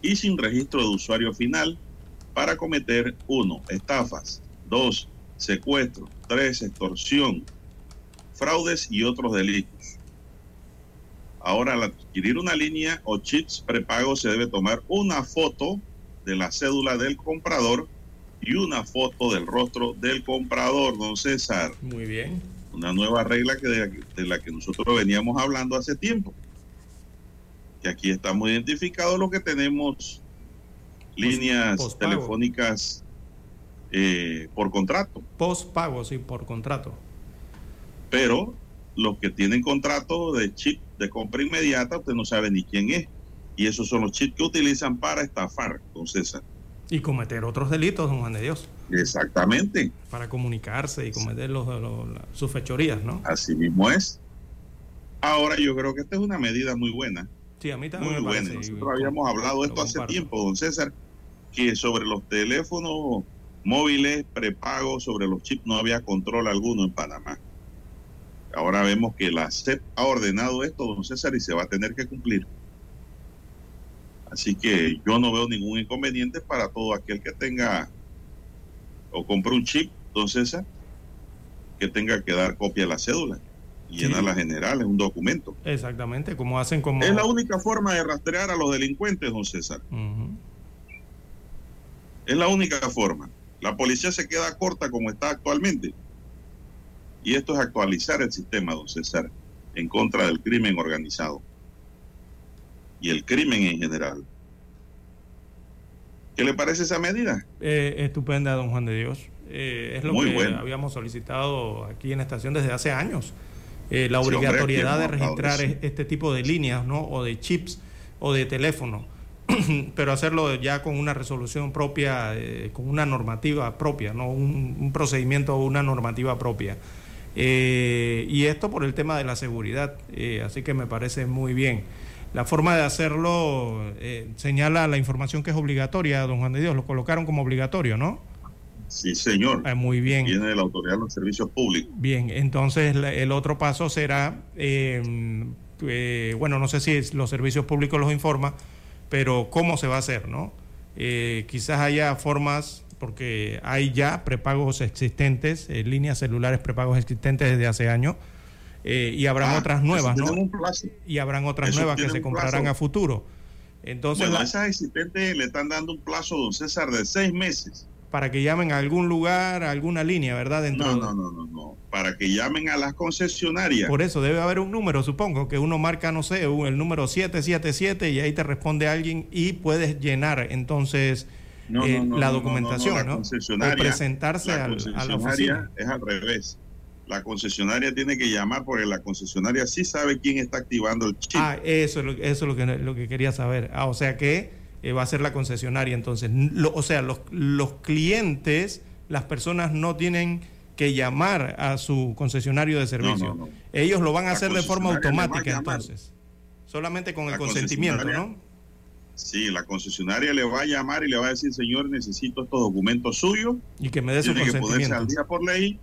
y sin registro de usuario final para cometer uno, Estafas. dos, Secuestro. tres, Extorsión. Fraudes y otros delitos. Ahora, al adquirir una línea o chips prepago, se debe tomar una foto de la cédula del comprador y una foto del rostro del comprador, don César. Muy bien. Una nueva regla que de, de la que nosotros veníamos hablando hace tiempo. Que aquí estamos identificados los que tenemos líneas telefónicas eh, por contrato. Postpago, sí, por contrato. Pero los que tienen contrato de chip de compra inmediata, usted no sabe ni quién es. Y esos son los chips que utilizan para estafar, don César. Y cometer otros delitos, don Juan de Dios. Exactamente. Para comunicarse y cometer los, los- sus fechorías, ¿no? Así mismo es. Ahora yo creo que esta es una medida muy buena. Sí, a mí también Muy me buena. parece. Nosotros habíamos hablado de esto hace tiempo, don César, que sobre los teléfonos móviles prepagos, sobre los chips, no había control alguno en Panamá. Ahora vemos que la SEP ha ordenado esto, don César, y se va a tener que cumplir. Así que yo no veo ningún inconveniente para todo aquel que tenga o compre un chip, don César, que tenga que dar copia de la cédula y Sí. llenar la general, es un documento. Exactamente, como hacen como... Es la única forma de rastrear a los delincuentes, don César. Es la única forma. La policía se queda corta como está actualmente. Y esto es actualizar el sistema, don César, en contra del crimen organizado y el crimen en general. ¿Qué le parece esa medida? Eh, estupenda, don Juan de Dios. Eh, es lo que habíamos solicitado aquí en la estación desde hace años. Eh, la obligatoriedad de registrar este tipo de líneas ¿no? o de chips o de teléfono, pero hacerlo ya con una resolución propia, con una normativa propia, ¿no? un, procedimiento o una normativa propia. Y esto por el tema de la seguridad, así que me parece muy bien. La forma de hacerlo eh, señala la información que es obligatoria, don Juan de Dios, lo colocaron como obligatorio, ¿no? Sí, señor. Ah, muy bien. Viene de la Autoridad de los Servicios Públicos. Bien, entonces el otro paso será, em, eh, bueno, no sé si los servicios públicos los informa, pero cómo se va a hacer, ¿no? Eh, quizás haya formas, porque hay ya prepagos existentes, líneas celulares prepagos existentes desde hace años eh, y habrán ah, otras nuevas, ¿no? Y habrán otras nuevas que se comprarán a futuro. Entonces, bueno, a esas existentes le están dando un plazo, don César, de seis meses. Para que llamen a algún lugar, a alguna línea, ¿verdad? Dentro no, no, no, no, Para que llamen a las concesionarias. Por eso debe haber un número, supongo, que uno marca, no sé, el número 777 y ahí te responde alguien y puedes llenar entonces eh, la documentación, ¿no? O presentarse a la oficina. Es al revés la concesionaria tiene que llamar porque la concesionaria sí sabe quién está activando el chip. Ah, eso, eso es lo que, lo que quería saber. Ah, o sea que eh, va a ser la concesionaria entonces. o sea, los, los clientes, las personas no tienen que llamar a su concesionario de servicio. Ellos lo van a hacer de forma automática entonces. Solamente con el consentimiento, ¿no? Sí, la concesionaria le va a llamar y le va a decir, señor, necesito estos documentos suyos. Y que me dé su consentimiento. Que ponerse al día por ley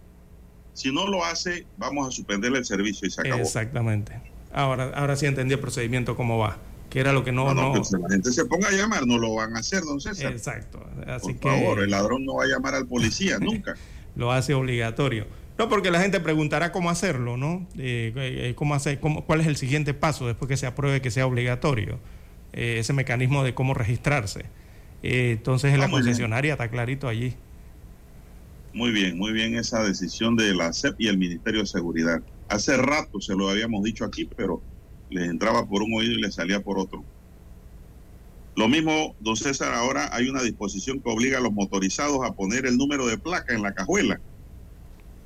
si no lo hace, vamos a suspenderle el servicio y se acabó. Exactamente. Ahora, ahora sí entendí el procedimiento cómo va. Que era lo que no. No, pues, la gente se ponga a llamar, no lo van a hacer, don César. Exacto. Por favor, el ladrón no va a llamar al policía nunca. lo hace obligatorio. No, porque la gente preguntará cómo hacerlo, ¿no? Eh, eh, cómo hacer, cómo, ¿Cuál es el siguiente paso después que se apruebe que sea obligatorio? Eh, ese mecanismo de cómo registrarse. entonces, en la concesionaria está clarito allí. Muy bien, muy bien esa decisión de la CEP y el Ministerio de Seguridad. Hace rato se lo habíamos dicho aquí, pero les entraba por un oído y les salía por otro. Lo mismo, don César, ahora hay una disposición que obliga a los motorizados a poner el número de placa en la cajuela.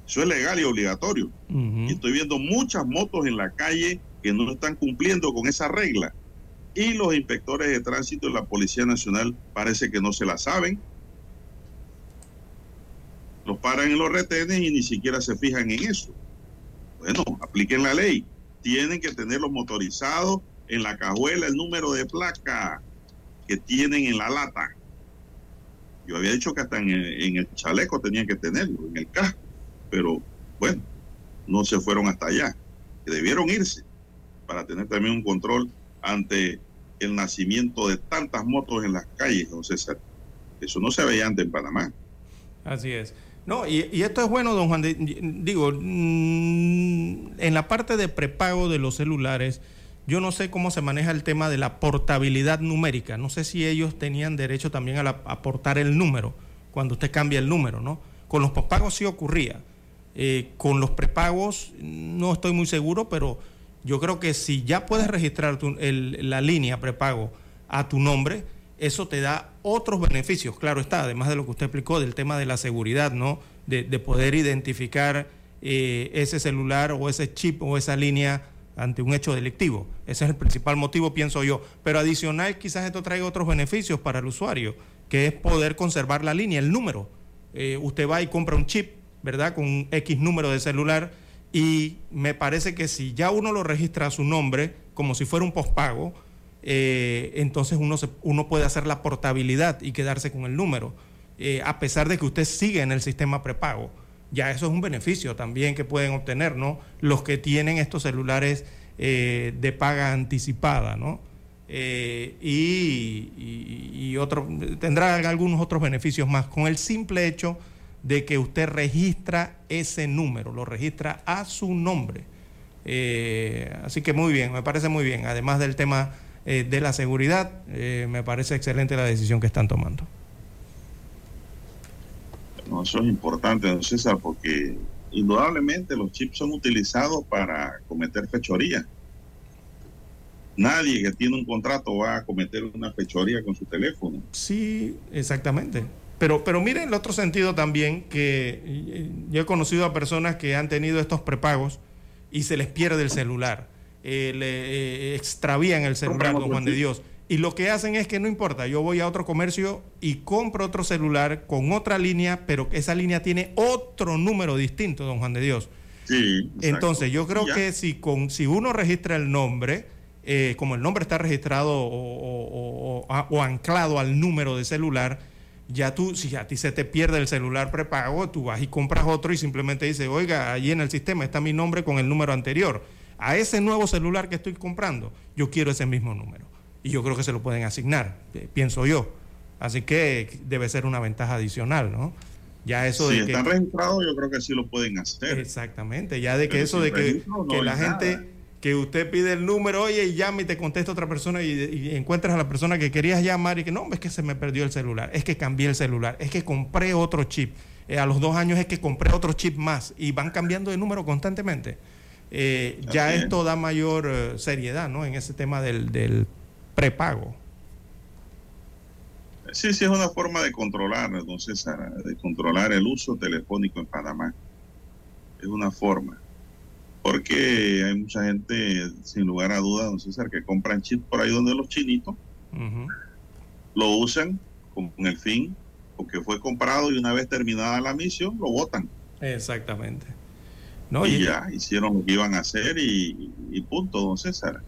Eso es legal y obligatorio. y estoy viendo muchas motos en la calle que no están cumpliendo con esa regla. Y los inspectores de tránsito de la Policía Nacional parece que no se la saben los paran en los retenes y ni siquiera se fijan en eso. Bueno, apliquen la ley. Tienen que tener los motorizados en la cajuela el número de placa que tienen en la lata. Yo había dicho que hasta en el, chaleco tenían que tenerlo, en el casco. Pero bueno, no se fueron hasta allá. Debieron irse para tener también un control ante el nacimiento de tantas motos en las calles, don César. Eso no se veía antes en Panamá. Así es. No, y, esto es bueno, don Juan. digo, mm, en la parte de prepago de los celulares, yo no sé cómo se maneja el tema de la portabilidad numérica. No sé si ellos tenían derecho también a, aportar el número cuando usted cambia el número, ¿no? Con los pospagos sí ocurría. Eh, con los prepagos no estoy muy seguro, pero yo creo que si ya puedes registrar la línea prepago a tu nombre, eso te da otros beneficios, claro está, además de lo que usted explicó del tema de la seguridad, ¿no? De, poder identificar eh, ese celular o ese chip o esa línea ante un hecho delictivo. Ese es el principal motivo, pienso yo. Pero adicional, quizás esto traiga otros beneficios para el usuario, que es poder conservar la línea, el número. Eh, usted va y compra un chip, ¿verdad? Con un X número de celular y me parece que si ya uno lo registra a su nombre, como si fuera un pospago, eh, entonces uno, uno puede hacer la portabilidad y quedarse con el número, eh, a pesar de que usted sigue en el sistema prepago. Ya eso es un beneficio también que pueden obtener, ¿no? Los que tienen estos celulares eh, de paga anticipada, ¿no? y, y, otro, tendrá algunos otros beneficios más con el simple hecho de que usted registra ese número, lo registra a su nombre. así que muy bien, me parece muy bien, además del tema eh, de la seguridad, eh, me parece excelente la decisión que están tomando. No, eso es importante, don César, porque indudablemente los chips son utilizados para cometer fechorías. Nadie que tiene un contrato va a cometer una fechoría con su teléfono. Sí, exactamente. Pero, pero miren el otro sentido también, que eh, yo he conocido a personas que han tenido estos prepagos y se les pierde el celular. Eh, le eh, extravían el celular, don Juan de Dios. Y lo que hacen es que no importa, yo voy a otro comercio y compro otro celular con otra línea, pero esa línea tiene otro número distinto, don Juan de Dios. Sí. Entonces, yo creo que si, con, si uno registra el nombre, eh, como el nombre está registrado o, o, anclado al número de celular, ya tú, si a ti se te pierde el celular prepago, tú vas y compras otro y simplemente dices, oiga, allí en el sistema está mi nombre con el número anterior. A ese nuevo celular que estoy comprando, yo quiero ese mismo número y yo creo que se lo pueden asignar, eh, pienso yo. Así que debe ser una ventaja adicional, ¿no? Ya eso si de están registrados, yo creo que sí lo pueden hacer. Exactamente, ya de que eso de que, que la gente, que usted pide el número, oye, y llama y te contesta otra persona y, encuentras a la persona que querías llamar y que no, es que se me perdió el celular, es que cambié el celular, es que compré otro chip. Eh, a los dos años es que compré otro chip más y van cambiando de número constantemente. Eh, ya esto da mayor seriedad, ¿no? En ese tema del, del prepago. Sí, sí, es una forma de controlar, don César, de controlar el uso telefónico en Panamá. Es una forma. Porque hay mucha gente, sin lugar a dudas, don César, que compran chips por ahí donde los chinitos lo usan con el fin, porque fue comprado y una vez terminada la misión, lo votan. Exactamente. No, y, ya hicieron lo que iban a hacer y, y punto, don César.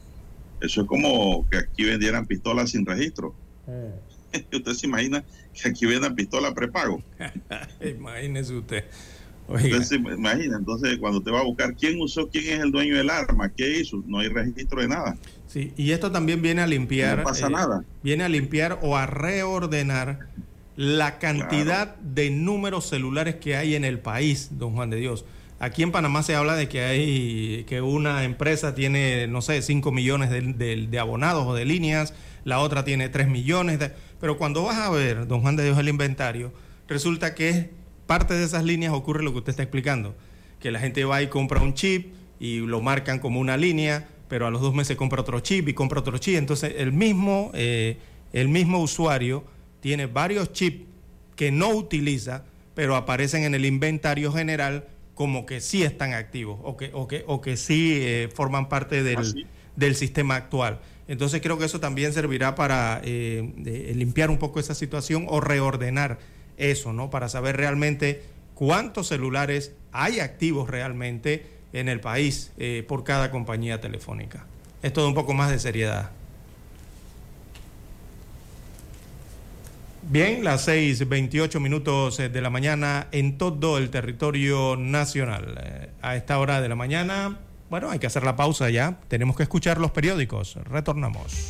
Eso es como que aquí vendieran pistolas sin registro. Mm. Usted se imagina que aquí vendan pistolas prepago. Imagínese usted. Se imagina, entonces cuando te va a buscar quién usó, quién es el dueño del arma, qué hizo, no hay registro de nada. Sí, y esto también viene a limpiar. No pasa eh, nada. Viene a limpiar o a reordenar la cantidad de números celulares que hay en el país, don Juan de Dios. Aquí en Panamá se habla de que hay que una empresa tiene, no sé, 5 millones de, abonados o de líneas, la otra tiene 3 millones. pero cuando vas a ver, don Juan de Dios, el inventario, resulta que parte de esas líneas ocurre lo que usted está explicando, que la gente va y compra un chip y lo marcan como una línea, pero a los dos meses compra otro chip y compra otro chip. Entonces el mismo, eh, el mismo usuario tiene varios chips que no utiliza, pero aparecen en el inventario general como que sí están activos o que, o que, o que sí eh, forman parte del, Ah, del, sistema actual. Entonces creo que eso también servirá para eh, limpiar un poco esa situación o reordenar eso, ¿no? Para saber realmente cuántos celulares hay activos realmente en el país eh, por cada compañía telefónica. Es todo un poco más de seriedad. Bien, las 6:28 minutos eh, de la mañana en todo el territorio nacional. Eh, a esta hora de la mañana, bueno, hay que hacer la pausa ya. Tenemos que escuchar los periódicos. Retornamos.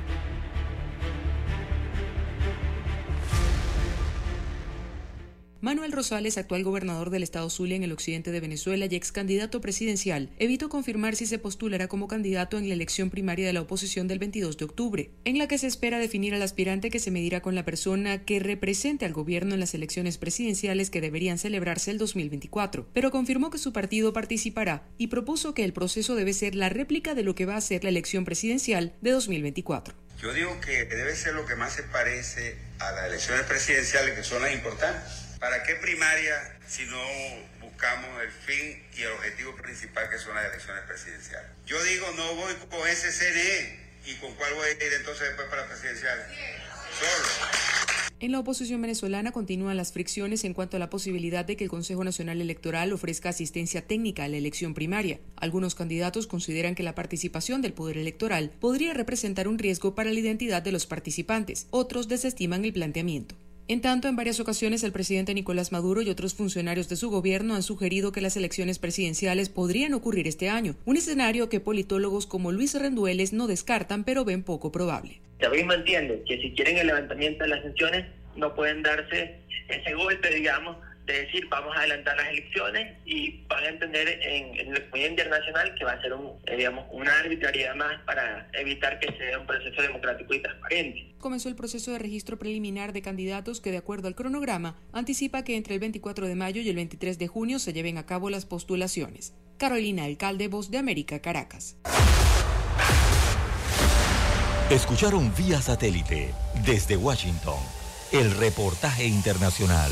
Manuel Rosales, actual gobernador del estado Zulia en el occidente de Venezuela y ex candidato presidencial, evitó confirmar si se postulará como candidato en la elección primaria de la oposición del 22 de octubre, en la que se espera definir al aspirante que se medirá con la persona que represente al gobierno en las elecciones presidenciales que deberían celebrarse el 2024, pero confirmó que su partido participará y propuso que el proceso debe ser la réplica de lo que va a ser la elección presidencial de 2024. Yo digo que debe ser lo que más se parece a las elecciones presidenciales, que son las importantes. ¿Para qué primaria si no buscamos el fin y el objetivo principal que son las elecciones presidenciales? Yo digo, no voy con ese CNE. ¿Y con cuál voy a ir entonces después para presidenciales? Solo. En la oposición venezolana continúan las fricciones en cuanto a la posibilidad de que el Consejo Nacional Electoral ofrezca asistencia técnica a la elección primaria. Algunos candidatos consideran que la participación del Poder Electoral podría representar un riesgo para la identidad de los participantes. Otros desestiman el planteamiento. En tanto, en varias ocasiones el presidente Nicolás Maduro y otros funcionarios de su gobierno han sugerido que las elecciones presidenciales podrían ocurrir este año, un escenario que politólogos como Luis Rendueles no descartan pero ven poco probable. También entiende que si quieren el levantamiento de las sanciones no pueden darse ese golpe, digamos, de decir vamos a adelantar las elecciones y van a entender en, en la comunidad internacional que va a ser un, eh, digamos, una arbitrariedad más para evitar que sea un proceso democrático y transparente. Comenzó el proceso de registro preliminar de candidatos que, de acuerdo al cronograma, anticipa que entre el 24 de mayo y el 23 de junio se lleven a cabo las postulaciones. Carolina Alcalde, Voz de América, Caracas. Escucharon vía satélite desde Washington el reportaje internacional.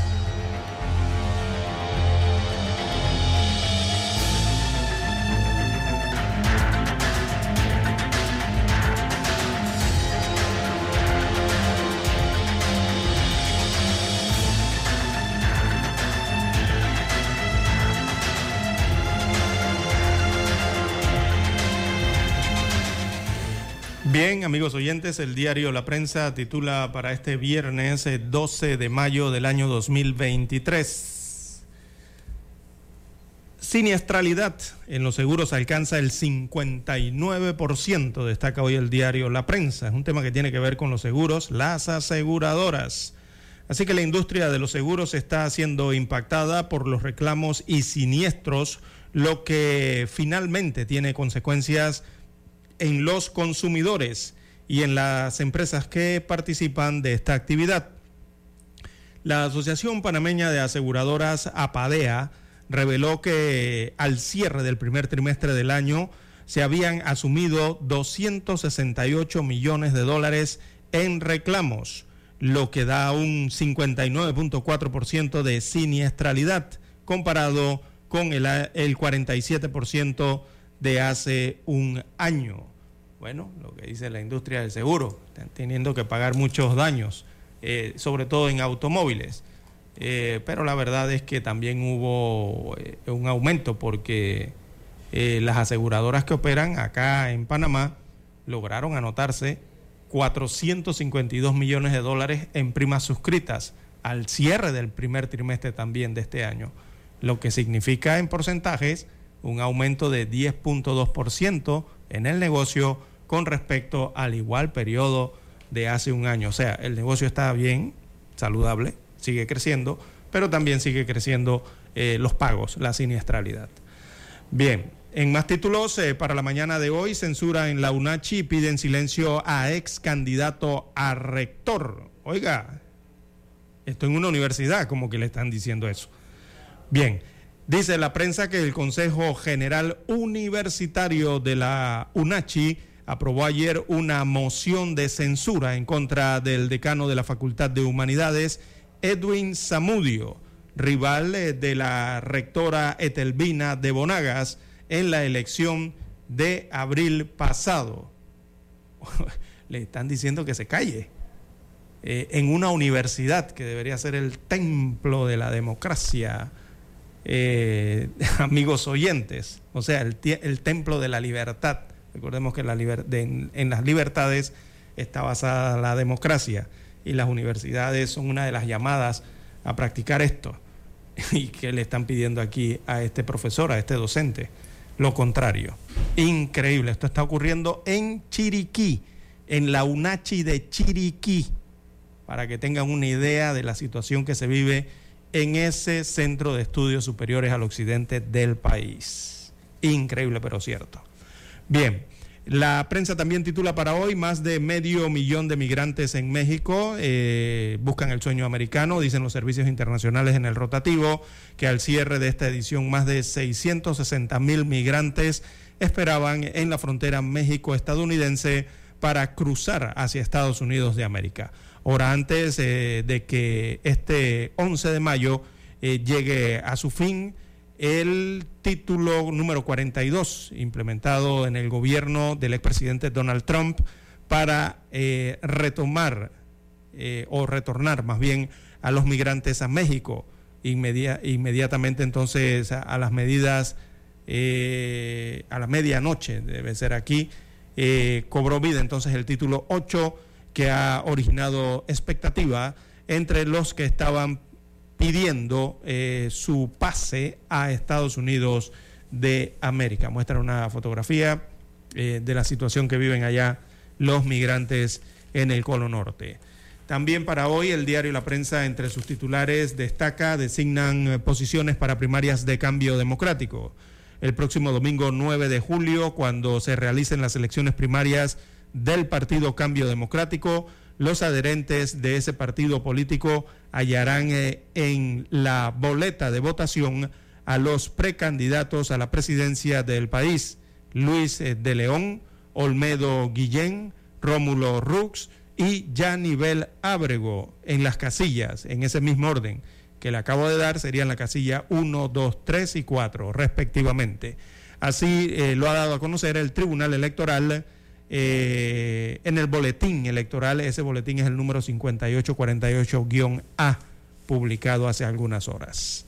Bien, amigos oyentes, el diario La Prensa titula para este viernes 12 eh, de mayo del año 2023. Siniestralidad en los seguros alcanza el 59%, destaca hoy el diario La Prensa. Es un tema que tiene que ver con los seguros, las aseguradoras. Así que la industria de los seguros está siendo impactada por los reclamos y siniestros, lo que finalmente tiene consecuencias en los consumidores y en las empresas que participan de esta actividad. La Asociación Panameña de Aseguradoras APADEA reveló que al cierre del primer trimestre del año se habían asumido 268 millones de dólares en reclamos, lo que da un 59.4% de siniestralidad comparado con el, el 47% de hace un año bueno, lo que dice la industria del seguro, están teniendo que pagar muchos daños, eh, sobre todo en automóviles. Eh, pero la verdad es que también hubo eh, un aumento porque las aseguradoras que operan acá en Panamá lograron anotarse 452 millones de dólares en primas suscritas al cierre del primer trimestre también de este año, lo que significa en porcentajes un aumento de 10.2% en el negocio con respecto al igual periodo de hace un año. O sea, el negocio está bien, saludable, sigue creciendo, pero también sigue creciendo eh, los pagos, la siniestralidad. Bien, en más títulos, eh, para la mañana de hoy, censura en la UNACHI piden silencio a ex candidato a rector. Oiga, esto en una universidad, como que le están diciendo eso. Bien, dice la prensa que el Consejo General Universitario de la UNACHI aprobó ayer una moción de censura en contra del decano de la Facultad de Humanidades, Edwin Zamudio, rival eh, de la rectora Etelvina de Bonagas en la elección de abril pasado. Le están diciendo que se calle. Eh, en una universidad que debería ser el templo de la democracia, eh, amigos oyentes, o sea, el templo de la libertad Recordemos que en, las libertades está basada la democracia y las universidades son una de las llamadas a practicar esto. ¿Y que le están pidiendo aquí a este profesor, a este docente? Lo contrario. Increíble. Esto está ocurriendo en Chiriquí, en la UNACHI de Chiriquí, para que tengan una idea de la situación que se vive en ese centro de estudios superiores al occidente del país. Increíble, pero cierto. Bien, la prensa también titula para hoy, más de medio millón de migrantes en México eh, buscan el sueño americano, dicen los servicios internacionales en el rotativo, que al cierre de esta edición más de 660 mil migrantes esperaban en la frontera México-estadounidense para cruzar hacia Estados Unidos de América. Hora antes eh, de que este 11 de mayo eh, llegue a su fin el título número 42 implementado en el gobierno del expresidente Donald Trump para eh, retomar eh, o retornar más bien a los migrantes a México. inmediatamente entonces a, las medidas eh, a la medianoche debe ser aquí cobró vida entonces el título 8 que ha originado expectativa entre los que estaban pidiendo eh, su pase a Estados Unidos de América. Muestra una fotografía eh, de la situación que viven allá los migrantes en el Colo Norte. También para hoy el diario La Prensa entre sus titulares destaca, designan eh, posiciones para primarias de cambio democrático. El próximo domingo 9 de julio, cuando se realicen las elecciones primarias del Partido Cambio Democrático, los adherentes de ese partido político hallarán eh, en la boleta de votación a los precandidatos a la presidencia del país, Luis eh, de León, Olmedo Guillén, Rómulo Rux y Yanivel Ábrego en las casillas, en ese mismo orden que le acabo de dar, serían la casilla 1, 2, 3 y 4, respectivamente. Así eh, lo ha dado a conocer el Tribunal Electoral eh, en el boletín electoral. Ese boletín es el número 5848-A, publicado hace algunas horas.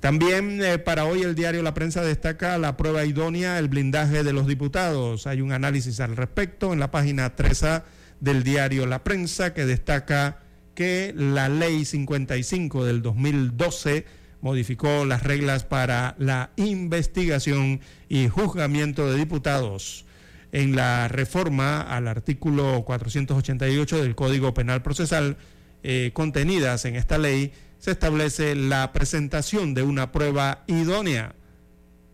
También eh, para hoy el diario La Prensa destaca la prueba idónea, el blindaje de los diputados. Hay un análisis al respecto en la página 3A del diario La Prensa que destaca que la ley 55 del 2012 modificó las reglas para la investigación y juzgamiento de diputados en la reforma al artículo 488 del Código Penal Procesal eh, contenidas en esta ley, se establece la presentación de una prueba idónea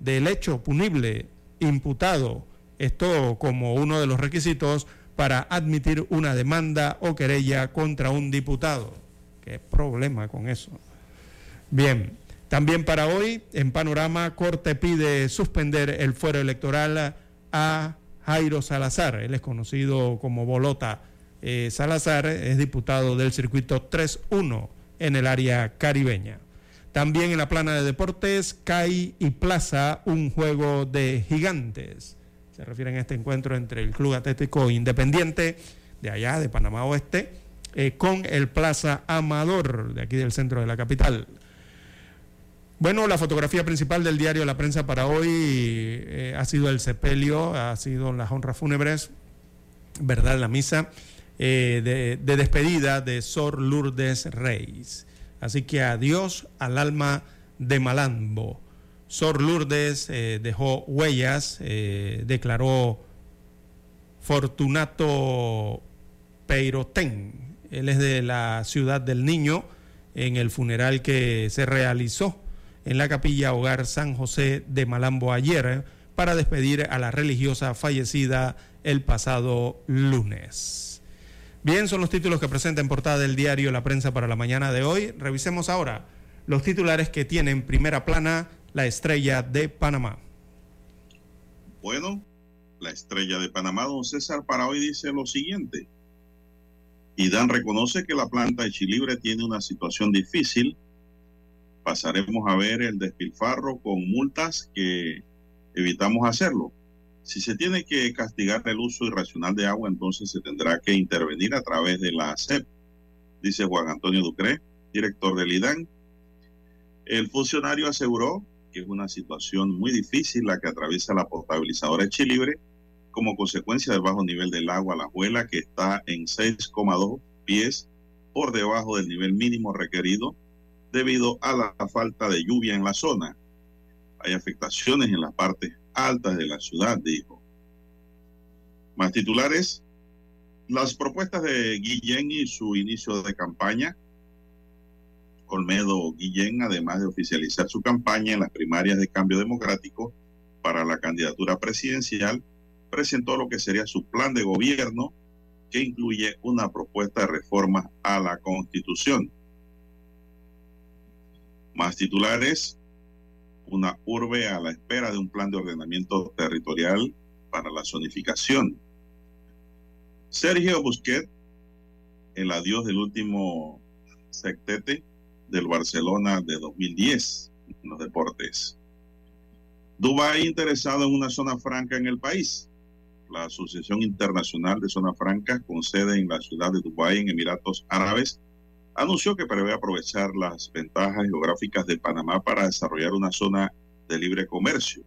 del hecho punible imputado, esto como uno de los requisitos para admitir una demanda o querella contra un diputado. ¿Qué problema con eso? Bien, también para hoy, en Panorama, Corte pide suspender el fuero electoral a Jairo Salazar, él es conocido como Bolota eh, Salazar, es diputado del circuito 3-1 en el área caribeña. También en la plana de deportes, CAI y Plaza, un juego de gigantes. Se refieren a este encuentro entre el Club Atlético Independiente de allá, de Panamá Oeste, eh, con el Plaza Amador, de aquí del centro de la capital. Bueno, la fotografía principal del diario La Prensa para hoy eh, ha sido el sepelio, ha sido las honras fúnebres, ¿verdad? La misa eh, de, despedida de Sor Lourdes Reis. Así que adiós al alma de Malambo. Sor Lourdes eh, dejó huellas, declaró Fortunato Peirotén. Él es de la ciudad del Niño en el funeral que se realizó en la capilla Hogar San José de Malambo ayer para despedir a la religiosa fallecida el pasado lunes. Bien, son los títulos que presenta en portada del diario La Prensa para la mañana de hoy. Revisemos ahora los titulares que tienen primera plana la estrella de Panamá. Bueno, la estrella de Panamá, don César, para hoy dice lo siguiente. Y Dan reconoce que la planta de Chilibre tiene una situación difícil pasaremos a ver el despilfarro con multas que evitamos hacerlo. Si se tiene que castigar el uso irracional de agua, entonces se tendrá que intervenir a través de la CEP, dice Juan Antonio Ducré, director del IDAN. El funcionario aseguró que es una situación muy difícil la que atraviesa la potabilizadora Chilibre como consecuencia del bajo nivel del agua La Juela, que está en 6,2 pies por debajo del nivel mínimo requerido debido a la falta de lluvia en la zona. Hay afectaciones en las partes altas de la ciudad, dijo. Más titulares. Las propuestas de Guillén y su inicio de campaña. Olmedo Guillén, además de oficializar su campaña en las primarias de cambio democrático para la candidatura presidencial, presentó lo que sería su plan de gobierno que incluye una propuesta de reforma a la Constitución. Más titulares, una urbe a la espera de un plan de ordenamiento territorial para la zonificación. Sergio Busquet, el adiós del último sectete del Barcelona de 2010 en los deportes. Dubái interesado en una zona franca en el país. La Asociación Internacional de Zona Franca, con sede en la ciudad de Dubái, en Emiratos Árabes, anunció que prevé aprovechar las ventajas geográficas de Panamá para desarrollar una zona de libre comercio.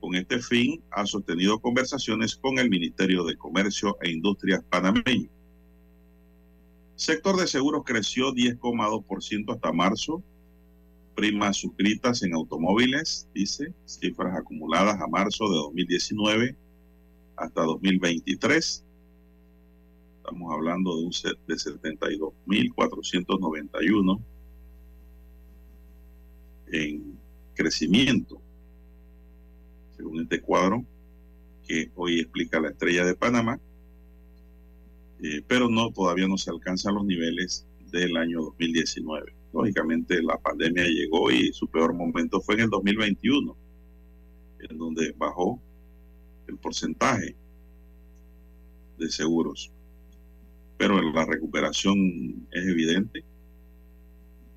Con este fin, ha sostenido conversaciones con el Ministerio de Comercio e Industrias panameño. Sector de seguros creció 10,2% hasta marzo. Primas suscritas en automóviles, dice, cifras acumuladas a marzo de 2019 hasta 2023 Estamos hablando de un set de 72.491 en crecimiento, según este cuadro que hoy explica la estrella de Panamá, eh, pero no todavía no se alcanzan los niveles del año 2019. Lógicamente la pandemia llegó y su peor momento fue en el 2021, en donde bajó el porcentaje de seguros pero la recuperación es evidente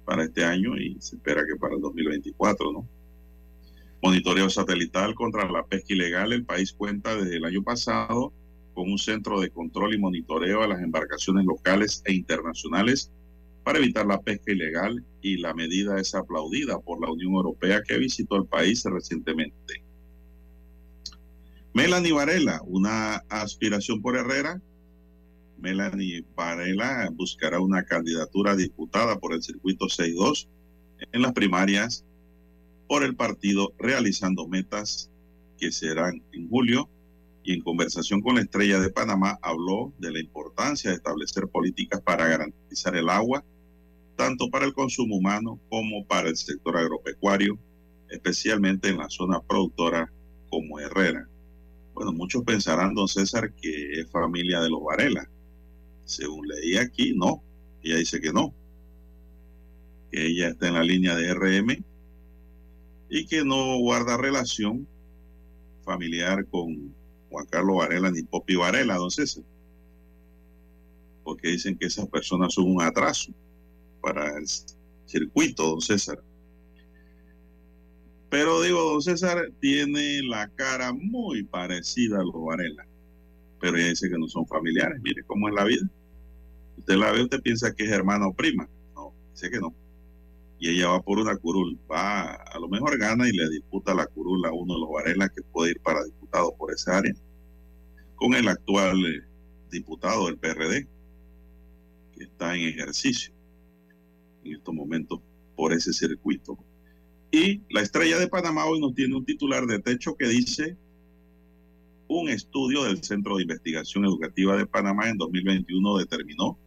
para este año y se espera que para el 2024, ¿no? Monitoreo satelital contra la pesca ilegal. El país cuenta desde el año pasado con un centro de control y monitoreo a las embarcaciones locales e internacionales para evitar la pesca ilegal y la medida es aplaudida por la Unión Europea que visitó el país recientemente. Melanie Varela, una aspiración por Herrera, Melanie Varela buscará una candidatura disputada por el circuito 62 en las primarias por el partido realizando metas que serán en julio y en conversación con la estrella de Panamá habló de la importancia de establecer políticas para garantizar el agua tanto para el consumo humano como para el sector agropecuario, especialmente en la zona productora como Herrera. Bueno, muchos pensarán, don César, que es familia de los Varela, según leí aquí, no. Ella dice que no. Que ella está en la línea de RM y que no guarda relación familiar con Juan Carlos Varela ni Popi Varela, don César. Porque dicen que esas personas son un atraso para el circuito, don César. Pero digo, don César tiene la cara muy parecida a los Varela. Pero ella dice que no son familiares. Mire cómo es la vida. Usted la ve, usted piensa que es hermana o prima. No, dice que no. Y ella va por una curul. Va, a lo mejor gana y le disputa la curul a uno de los Varela que puede ir para diputado por esa área. Con el actual eh, diputado del PRD, que está en ejercicio en estos momentos por ese circuito. Y la estrella de Panamá hoy nos tiene un titular de techo que dice un estudio del Centro de Investigación Educativa de Panamá en 2021 determinó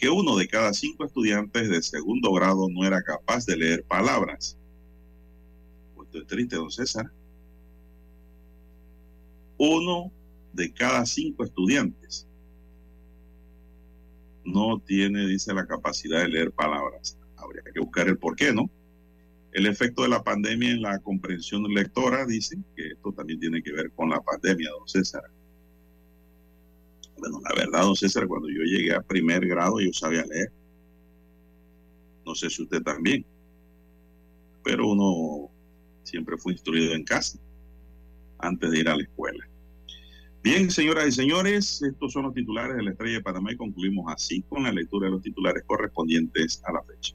que uno de cada cinco estudiantes de segundo grado no era capaz de leer palabras. Esto es triste, don César. Uno de cada cinco estudiantes no tiene, dice, la capacidad de leer palabras. Habría que buscar el por qué, ¿no? El efecto de la pandemia en la comprensión lectora, dicen que esto también tiene que ver con la pandemia, don César. Bueno, la verdad, don César, cuando yo llegué a primer grado yo sabía leer. No sé si usted también. Pero uno siempre fue instruido en casa antes de ir a la escuela. Bien, señoras y señores, estos son los titulares de la Estrella de Panamá y concluimos así con la lectura de los titulares correspondientes a la fecha.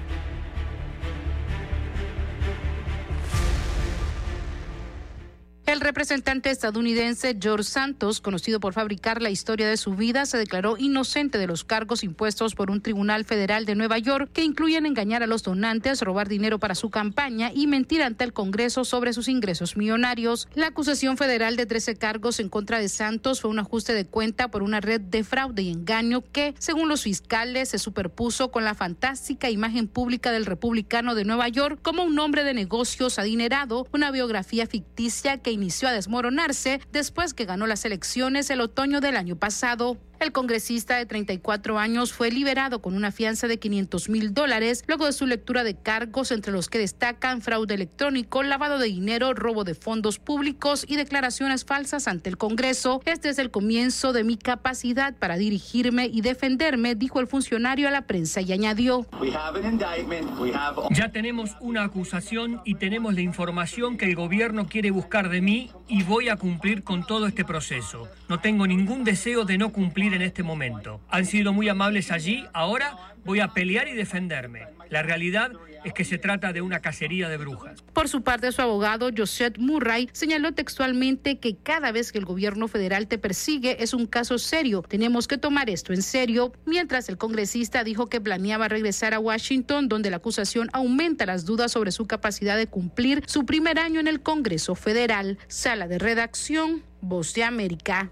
El representante estadounidense George Santos, conocido por fabricar la historia de su vida, se declaró inocente de los cargos impuestos por un tribunal federal de Nueva York que incluyen engañar a los donantes, robar dinero para su campaña y mentir ante el Congreso sobre sus ingresos millonarios. La acusación federal de 13 cargos en contra de Santos fue un ajuste de cuenta por una red de fraude y engaño que, según los fiscales, se superpuso con la fantástica imagen pública del republicano de Nueva York como un hombre de negocios adinerado, una biografía ficticia que inició a desmoronarse después que ganó las elecciones el otoño del año pasado. El congresista de 34 años fue liberado con una fianza de 500 mil dólares luego de su lectura de cargos entre los que destacan fraude electrónico, lavado de dinero, robo de fondos públicos y declaraciones falsas ante el Congreso. Este es el comienzo de mi capacidad para dirigirme y defenderme, dijo el funcionario a la prensa y añadió. Ya tenemos una acusación y tenemos la información que el gobierno quiere buscar de mí y voy a cumplir con todo este proceso. No tengo ningún deseo de no cumplir en este momento. Han sido muy amables allí, ahora voy a pelear y defenderme. La realidad es que se trata de una cacería de brujas. Por su parte, su abogado, Joseph Murray, señaló textualmente que cada vez que el gobierno federal te persigue es un caso serio. Tenemos que tomar esto en serio. Mientras el congresista dijo que planeaba regresar a Washington, donde la acusación aumenta las dudas sobre su capacidad de cumplir su primer año en el Congreso Federal. Sala de redacción, Voz de América.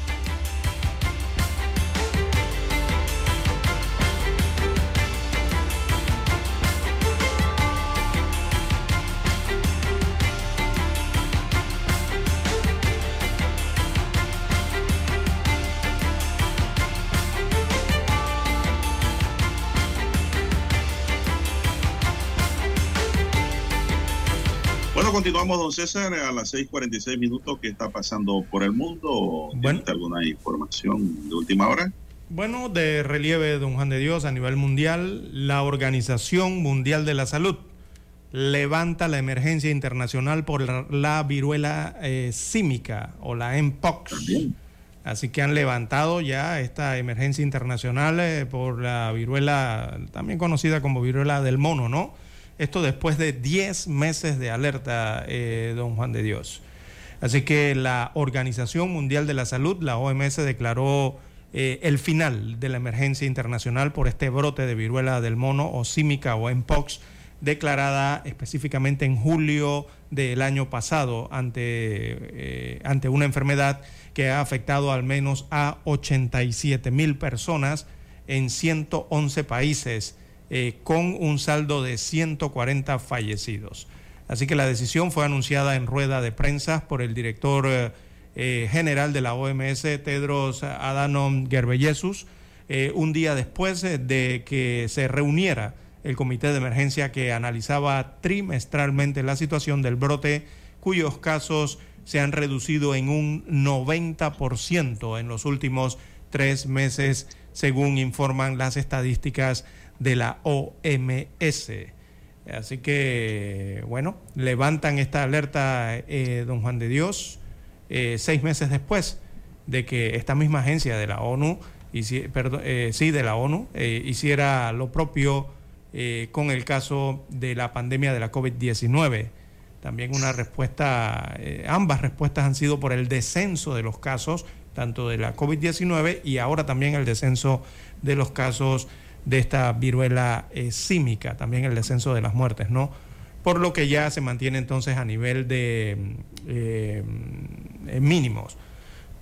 Bueno, continuamos, don César, a las 6:46 minutos. ¿Qué está pasando por el mundo? ¿Tiene alguna información de última hora? Bueno, de relieve, don Juan de Dios, a nivel mundial, la Organización Mundial de la Salud levanta la emergencia internacional por la, la viruela eh, símica o la Mpox. Así que han levantado ya esta emergencia internacional eh, por la viruela, también conocida como viruela del mono, ¿no? Esto después de 10 meses de alerta, eh, don Juan de Dios. Así que la Organización Mundial de la Salud, la OMS, declaró eh, el final de la emergencia internacional por este brote de viruela del mono o símica o Mpox, declarada específicamente en julio del año pasado ante, eh, ante una enfermedad que ha afectado al menos a 87 mil personas en 111 países eh, con un saldo de 140 fallecidos. Así que la decisión fue anunciada en rueda de prensa por el director eh, eh, general de la OMS, Tedros Adhanom Ghebreyesus, un día después de que se reuniera el comité de emergencia que analizaba trimestralmente la situación del brote, cuyos casos se han reducido en un 90% en los últimos tres meses, según informan las estadísticas de la OMS. Así que, bueno, levantan esta alerta, eh, don Juan de Dios, eh, seis meses después de que esta misma agencia de la ONU, eh, sí, de la ONU, eh, hiciera lo propio con el caso de la pandemia de la COVID-19. También una respuesta, ambas respuestas han sido por el descenso de los casos, tanto de la COVID-19 y ahora también el descenso de los casos de esta viruela eh, símica, también el descenso de las muertes, ¿no? Por lo que ya se mantiene entonces a nivel de eh, eh, mínimos.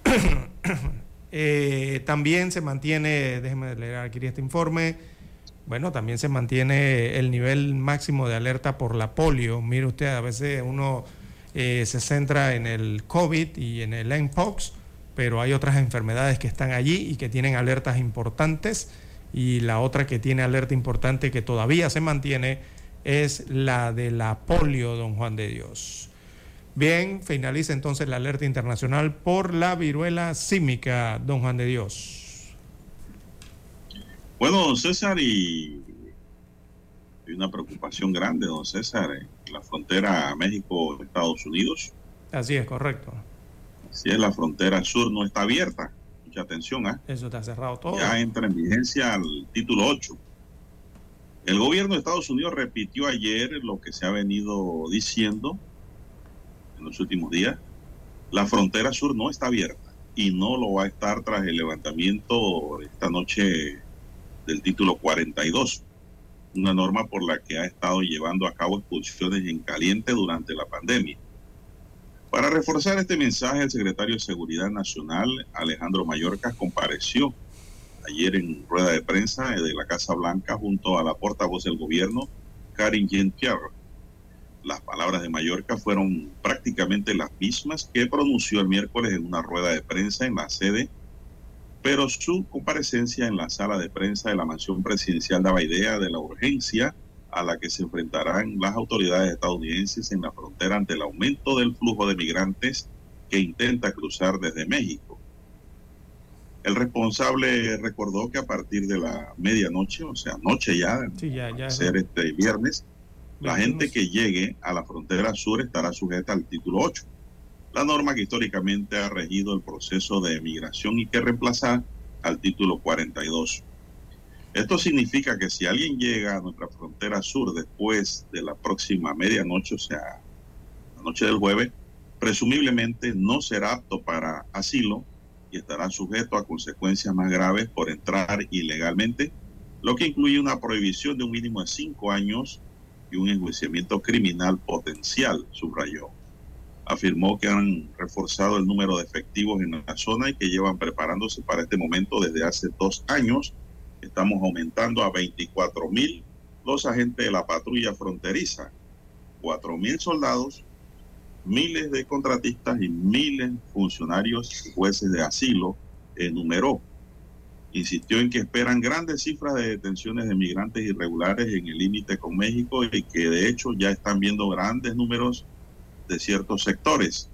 Eh, también se mantiene, déjenme leer aquí este informe, bueno, también se mantiene el nivel máximo de alerta por la polio. Mire usted, a veces uno eh, se centra en el COVID y en el MPOX, pero hay otras enfermedades que están allí y que tienen alertas importantes. Y la otra que tiene alerta importante que todavía se mantiene es la de la polio, don Juan de Dios. Bien, finaliza entonces la alerta internacional por la viruela símica, don Juan de Dios. Bueno, don César, y hay una preocupación grande, don César, en la frontera México-Estados Unidos. Así es, correcto. Así es, la frontera sur no está abierta. Mucha atención, ¿ah? Eso está cerrado todo. Ya entra en vigencia el título 8. El gobierno de Estados Unidos repitió ayer lo que se ha venido diciendo en los últimos días. La frontera sur no está abierta y no lo va a estar tras el levantamiento esta noche del título 42, una norma por la que ha estado llevando a cabo expulsiones en caliente durante la pandemia. Para reforzar este mensaje, el secretario de Seguridad Nacional, Alejandro Mayorkas, compareció ayer en rueda de prensa de la Casa Blanca junto a la portavoz del gobierno, Karin Jean-Pierre. Las palabras de Mallorca fueron prácticamente las mismas que pronunció el miércoles en una rueda de prensa en la sede pero su comparecencia en la sala de prensa de la mansión presidencial daba idea de la urgencia a la que se enfrentarán las autoridades estadounidenses en la frontera ante el aumento del flujo de migrantes que intenta cruzar desde México. El responsable recordó que a partir de la medianoche, o sea, noche ya, ya, ser este viernes, la gente que llegue a la frontera sur estará sujeta al título 8 la norma que históricamente ha regido el proceso de migración y que reemplaza al título 42. Esto significa que si alguien llega a nuestra frontera sur después de la próxima medianoche, o sea, la noche del jueves, presumiblemente no será apto para asilo y estará sujeto a consecuencias más graves por entrar ilegalmente, lo que incluye una prohibición de un mínimo de cinco años y un enjuiciamiento criminal potencial, subrayó afirmó que han reforzado el número de efectivos en la zona y que llevan preparándose para este momento desde hace dos años. Estamos aumentando a 24 mil los agentes de la patrulla fronteriza, 4 mil soldados, miles de contratistas y miles de funcionarios y jueces de asilo, enumeró. Insistió en que esperan grandes cifras de detenciones de migrantes irregulares en el límite con México y que de hecho ya están viendo grandes números de ciertos sectores.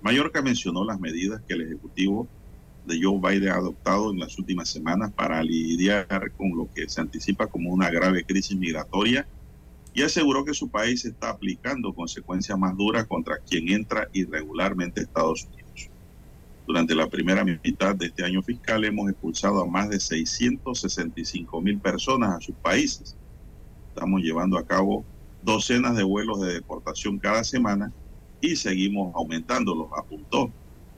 Mallorca mencionó las medidas que el Ejecutivo de Joe Biden adoptado en las últimas semanas para lidiar con lo que se anticipa como una grave crisis migratoria y aseguró que su país está aplicando consecuencias más duras contra quien entra irregularmente a Estados Unidos. Durante la primera mitad de este año fiscal hemos expulsado a más de 665 mil personas a sus países. Estamos llevando a cabo docenas de vuelos de deportación cada semana y seguimos aumentándolos, apuntó.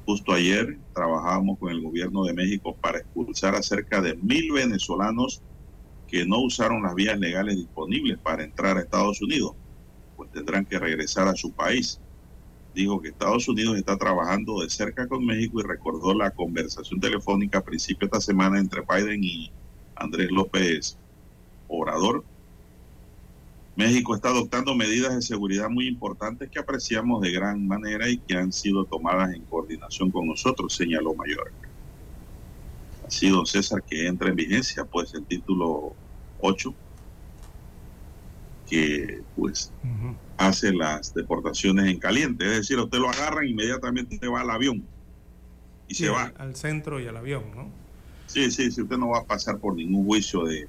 Justo ayer trabajábamos con el gobierno de México para expulsar a cerca de mil venezolanos que no usaron las vías legales disponibles para entrar a Estados Unidos, pues tendrán que regresar a su país. Dijo que Estados Unidos está trabajando de cerca con México y recordó la conversación telefónica a principio de esta semana entre Biden y Andrés López Obrador, México está adoptando medidas de seguridad muy importantes que apreciamos de gran manera y que han sido tomadas en coordinación con nosotros, señaló Mayor. Así, don César, que entra en vigencia pues el título 8, que pues hace las deportaciones en caliente, es decir, usted lo agarran inmediatamente va al avión y se va. Al centro y al avión, ¿no? Sí, sí, sí, usted no va a pasar por ningún juicio de,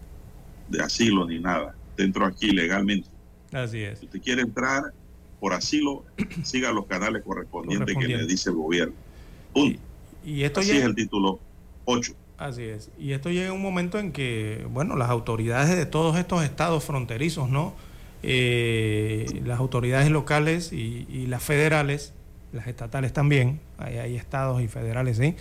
de asilo ni nada entró aquí legalmente. Así es. Si usted quiere entrar por asilo, siga los canales correspondientes que le dice el gobierno. Punto. Y, esto Así es el título 8. Así es. Y esto llega un momento en que, bueno, las autoridades de todos estos estados fronterizos, ¿no? Eh, las autoridades locales y, las federales, las estatales también, hay, estados y federales, ¿sí?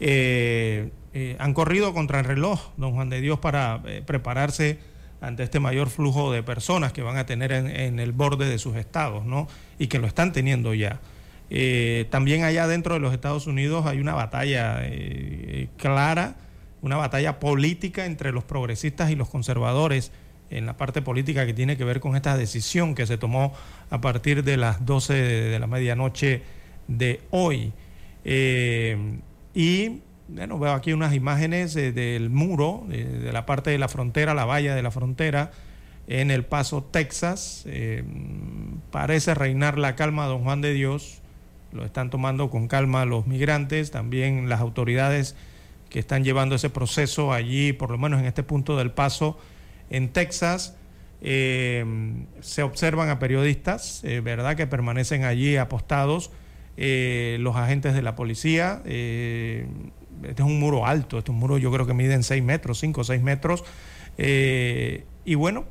Eh, eh, han corrido contra el reloj, don Juan de Dios, para prepararse ante este mayor flujo de personas que van a tener en, el borde de sus estados, ¿no? Y que lo están teniendo ya. Eh, también allá dentro de los Estados Unidos hay una batalla eh, clara una batalla política entre los progresistas y los conservadores en la parte política que tiene que ver con esta decisión que se tomó a partir de las 12 de, la medianoche de hoy. Eh, y bueno, veo aquí unas imágenes del muro, de, la parte de la frontera, la valla de la frontera, en El Paso, Texas. Eh, parece reinar la calma, don Juan de Dios. Lo están tomando con calma los migrantes, también las autoridades que están llevando ese proceso allí, por lo menos en este punto del paso en Texas. Eh, se observan a periodistas, eh, ¿verdad?, que permanecen allí apostados. Eh, los agentes de la policía. Este es un muro alto, este es muro yo creo que miden 6 metros, 5 o 6 metros. y bueno,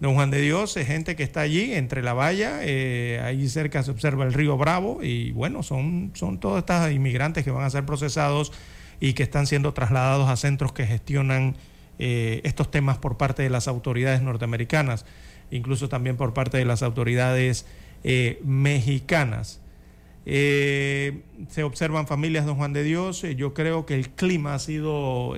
Don Juan de Dios es gente que está allí entre la valla, ahí cerca se observa el río Bravo y bueno, son, son todos estos inmigrantes que van a ser procesados y que están siendo trasladados a centros que gestionan eh, estos temas por parte de las autoridades norteamericanas, incluso también por parte de las autoridades eh, mexicanas. Eh, se observan familias, don Juan de Dios, yo creo que el clima ha sido,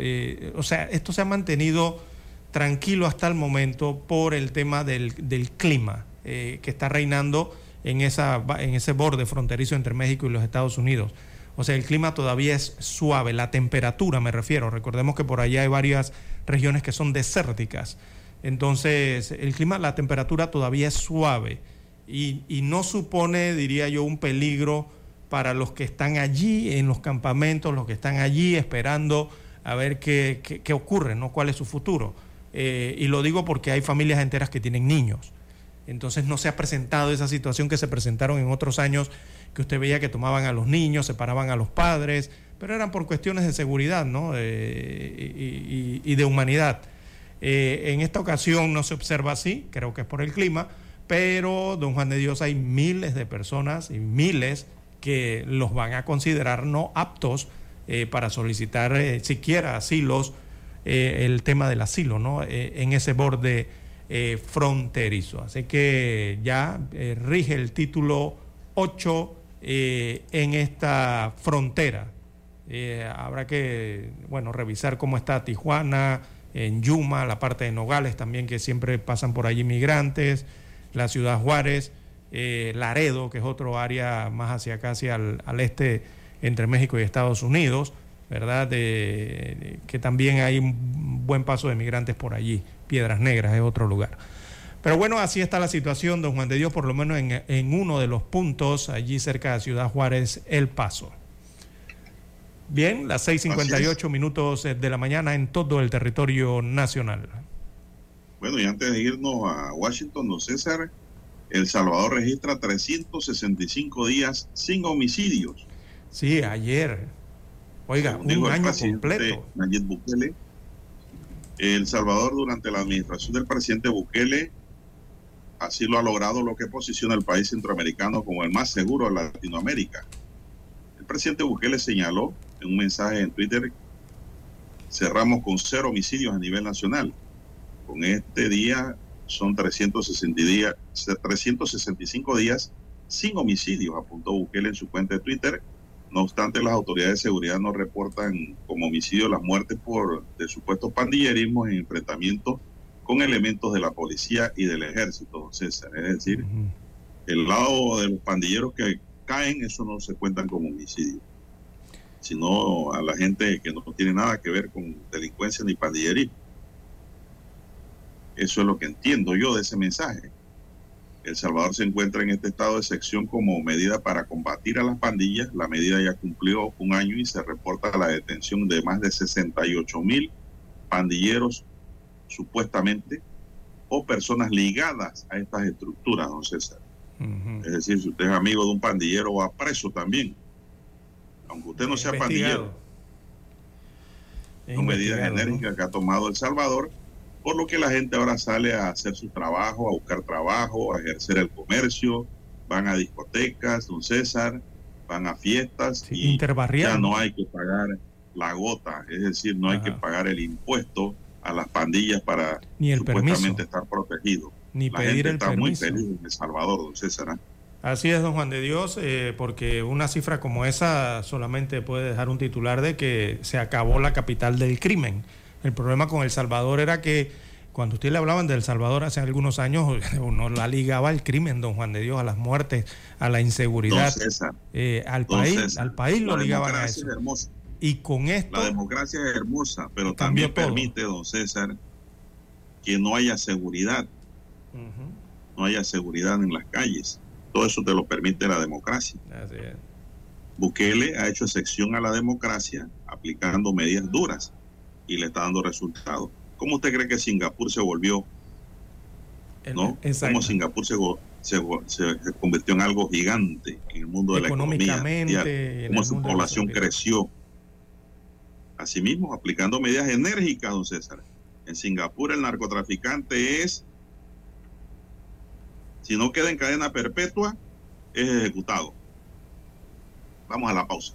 o sea, esto se ha mantenido tranquilo hasta el momento por el tema del, del clima que está reinando en, esa, en ese borde fronterizo entre México y los Estados Unidos. O sea, el clima todavía es suave, la temperatura me refiero. Recordemos que por allá hay varias regiones que son desérticas. Entonces, el clima, la temperatura todavía es suave y, no supone, diría yo, un peligro para los que están allí en los campamentos, los que están allí esperando a ver qué, ocurre, ¿no? cuál es su futuro. Eh, y lo digo porque hay familias enteras que tienen niños. Entonces no se ha presentado esa situación que se presentaron en otros años que usted veía que tomaban a los niños, separaban a los padres, pero eran por cuestiones de seguridad ¿no? Eh, y, de humanidad. Eh, en esta ocasión no se observa así, creo que es por el clima, pero, don Juan de Dios, hay miles de personas y miles que los van a considerar no aptos eh, para solicitar siquiera asilos, el tema del asilo, ¿no? en ese borde fronterizo. Así que ya rige el título 8 eh, en esta frontera. Eh, habrá que, bueno, revisar cómo está Tijuana, en Yuma, la parte de Nogales también, que siempre pasan por allí migrantes, la ciudad Juárez, eh, Laredo, que es otro área más hacia acá, hacia al, este, entre México y Estados Unidos, ¿verdad? De, que también hay un buen paso de migrantes por allí. Piedras Negras es otro lugar. Pero bueno, así está la situación, don Juan de Dios, por lo menos en, uno de los puntos, allí cerca de Ciudad Juárez, El Paso. Bien, las 6.58 minutos de la mañana en todo el territorio nacional. Bueno, y antes de irnos a Washington, don César, El Salvador registra 365 días sin homicidios. Sí, ayer. Oiga, un año completo. Nayib Bukele. El Salvador, durante la administración del presidente Bukele, Así lo ha logrado lo que posiciona al país centroamericano como el más seguro de Latinoamérica. El presidente Bukele señaló en un mensaje en Twitter, cerramos con cero homicidios a nivel nacional. Con este día son 365 días sin homicidios, apuntó Bukele en su cuenta de Twitter. No obstante, las autoridades de seguridad no reportan como homicidio las muertes por de supuestos pandillerismos en enfrentamientos con elementos de la policía y del ejército, César. Es decir, el lado de los pandilleros que caen, eso no se cuentan como homicidio, sino a la gente que no tiene nada que ver con delincuencia ni pandillerismo. Eso es lo que entiendo yo de ese mensaje. El Salvador se encuentra en este estado de sección como medida para combatir a las pandillas. La medida ya cumplió un año y se reporta la detención de más de 68 mil pandilleros supuestamente, o personas ligadas a estas estructuras, don César. Es decir, si usted es amigo de un pandillero, va preso también. Aunque usted no sea pandillero. Son medidas enérgicas que ha tomado El Salvador, por lo que la gente ahora sale a hacer su trabajo, a buscar trabajo, a ejercer el comercio, van a discotecas, don César, van a fiestas y ya no hay que pagar la gota, es decir, no hay que pagar el impuesto a las pandillas para Ni el supuestamente estar protegido. Ni pedir el está muy feliz en El Salvador, don César. ¿eh? Así es, don Juan de Dios, eh, porque una cifra como esa solamente puede dejar un titular de que se acabó la capital del crimen. El problema con El Salvador era que cuando usted le hablaban de El Salvador hace algunos años, uno la ligaba al crimen, don Juan de Dios, a las muertes, a la inseguridad. Eh, al, país, al país lo ligaban a eso. Y con esto... La democracia es hermosa, pero también permite, don César, que no haya seguridad. No haya seguridad en las calles todo eso te lo permite la democracia. Bukele ha hecho excepción a la democracia aplicando medidas duras y le está dando resultados. ¿Cómo usted cree que Singapur se volvió? ¿No? ¿Cómo Singapur se, se, convirtió en algo gigante en el mundo de la economía? ¿Cómo su población creció? Asimismo, aplicando medidas enérgicas, don César. En Singapur el narcotraficante es si no queda en cadena perpetua, es ejecutado. Vamos a la pausa.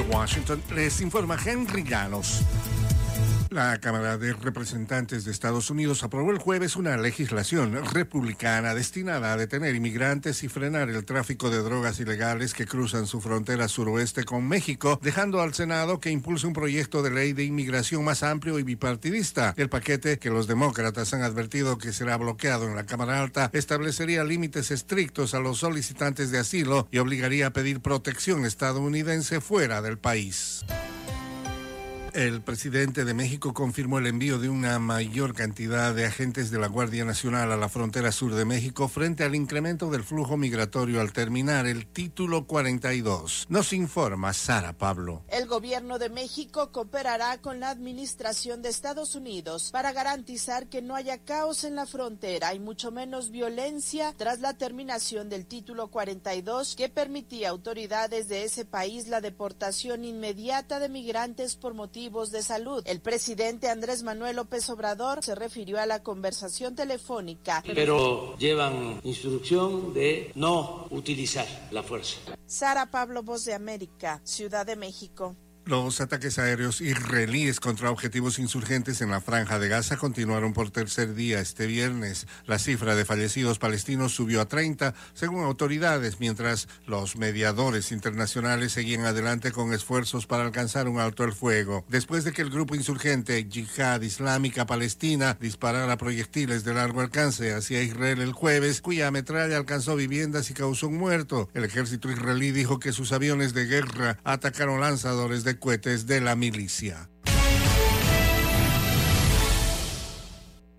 Washington les informa Henry Llanos. La Cámara de Representantes de Estados Unidos aprobó el jueves una legislación republicana destinada a detener inmigrantes y frenar el tráfico de drogas ilegales que cruzan su frontera suroeste con México, dejando al Senado que impulse un proyecto de ley de inmigración más amplio y bipartidista. El paquete, que los demócratas han advertido que será bloqueado en la Cámara Alta, establecería límites estrictos a los solicitantes de asilo y obligaría a pedir protección estadounidense fuera del país. El presidente de México confirmó el envío de una mayor cantidad de agentes de la Guardia Nacional a la frontera sur de México frente al incremento del flujo migratorio al terminar el título 42. Nos informa Sara Pablo. El gobierno de México cooperará con la administración de Estados Unidos para garantizar que no haya caos en la frontera y mucho menos violencia tras la terminación del título 42 que permitía a autoridades de ese país la deportación inmediata de migrantes por motivos de salud. El presidente Andrés Manuel López Obrador se refirió a la conversación telefónica. Pero llevan instrucción de no utilizar la fuerza. Sara Pablo, Voz de América, Ciudad de México. Los ataques aéreos israelíes contra objetivos insurgentes en la franja de Gaza continuaron por tercer día este viernes. La cifra de fallecidos palestinos subió a 30, según autoridades, mientras los mediadores internacionales seguían adelante con esfuerzos para alcanzar un alto el fuego. Después de que el grupo insurgente Yihad Islámica Palestina disparara proyectiles de largo alcance hacia Israel el jueves, cuya metralla alcanzó viviendas y causó un muerto, el ejército israelí dijo que sus aviones de guerra atacaron lanzadores de cohetes de la milicia.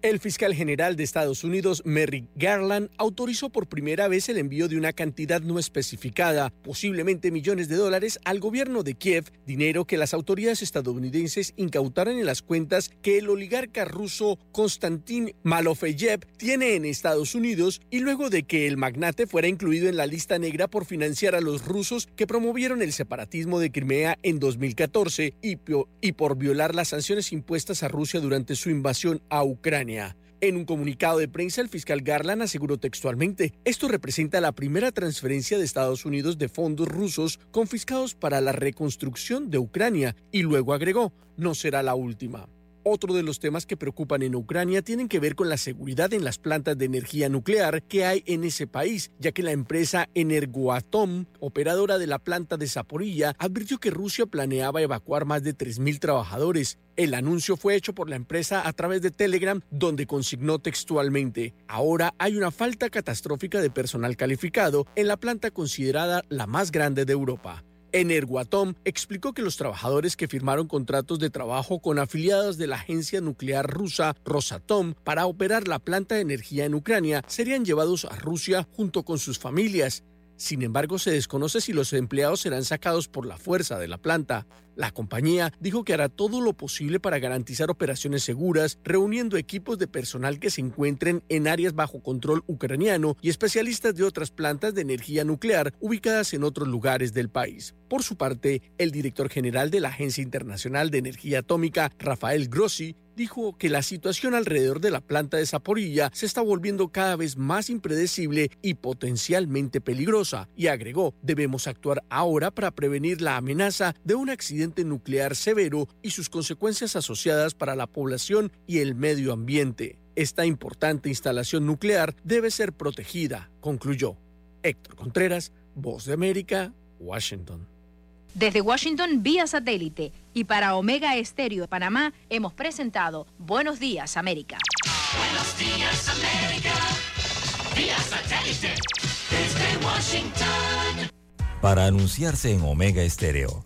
El fiscal general de Estados Unidos, Merrick Garland, autorizó por primera vez el envío de una cantidad no especificada, posiblemente millones de dólares, al gobierno de Kiev, dinero que las autoridades estadounidenses incautaron en las cuentas que el oligarca ruso Konstantin Malofeyev tiene en Estados Unidos y luego de que el magnate fuera incluido en la lista negra por financiar a los rusos que promovieron el separatismo de Crimea en 2014 y, y por violar las sanciones impuestas a Rusia durante su invasión a Ucrania. En un comunicado de prensa, el fiscal Garland aseguró textualmente, esto representa la primera transferencia de Estados Unidos de fondos rusos confiscados para la reconstrucción de Ucrania, y luego agregó, no será la última. Otro de los temas que preocupan en Ucrania tienen que ver con la seguridad en las plantas de energía nuclear que hay en ese país, ya que la empresa Energoatom, operadora de la planta de Zaporilla, advirtió que Rusia planeaba evacuar más de 3.000 trabajadores. El anuncio fue hecho por la empresa a través de Telegram, donde consignó textualmente, ahora hay una falta catastrófica de personal calificado en la planta considerada la más grande de Europa. Energoatom explicó que los trabajadores que firmaron contratos de trabajo con afiliados de la agencia nuclear rusa Rosatom para operar la planta de energía en Ucrania serían llevados a Rusia junto con sus familias. Sin embargo, se desconoce si los empleados serán sacados por la fuerza de la planta. La compañía dijo que hará todo lo posible para garantizar operaciones seguras, reuniendo equipos de personal que se encuentren en áreas bajo control ucraniano y especialistas de otras plantas de energía nuclear ubicadas en otros lugares del país. Por su parte, el director general de la Agencia Internacional de Energía Atómica, Rafael Grossi, dijo que la situación alrededor de la planta de Zaporilla se está volviendo cada vez más impredecible y potencialmente peligrosa, y agregó, debemos actuar ahora para prevenir la amenaza de un accidente nuclear severo y sus consecuencias asociadas para la población y el medio ambiente. Esta importante instalación nuclear debe ser protegida, concluyó. Héctor Contreras, Voz de América, Washington. Desde Washington vía satélite y para Omega Estéreo de Panamá hemos presentado Buenos Días América. Buenos días, América. Vía satélite. Desde Washington. Para anunciarse en Omega Estéreo,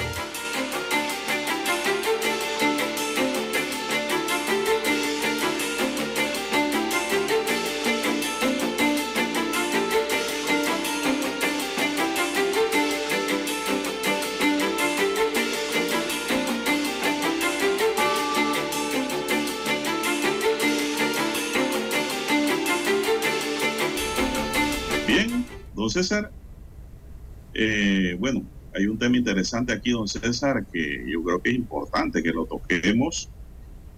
Eh, bueno, hay un tema interesante aquí, don César, que yo creo que es importante que lo toquemos.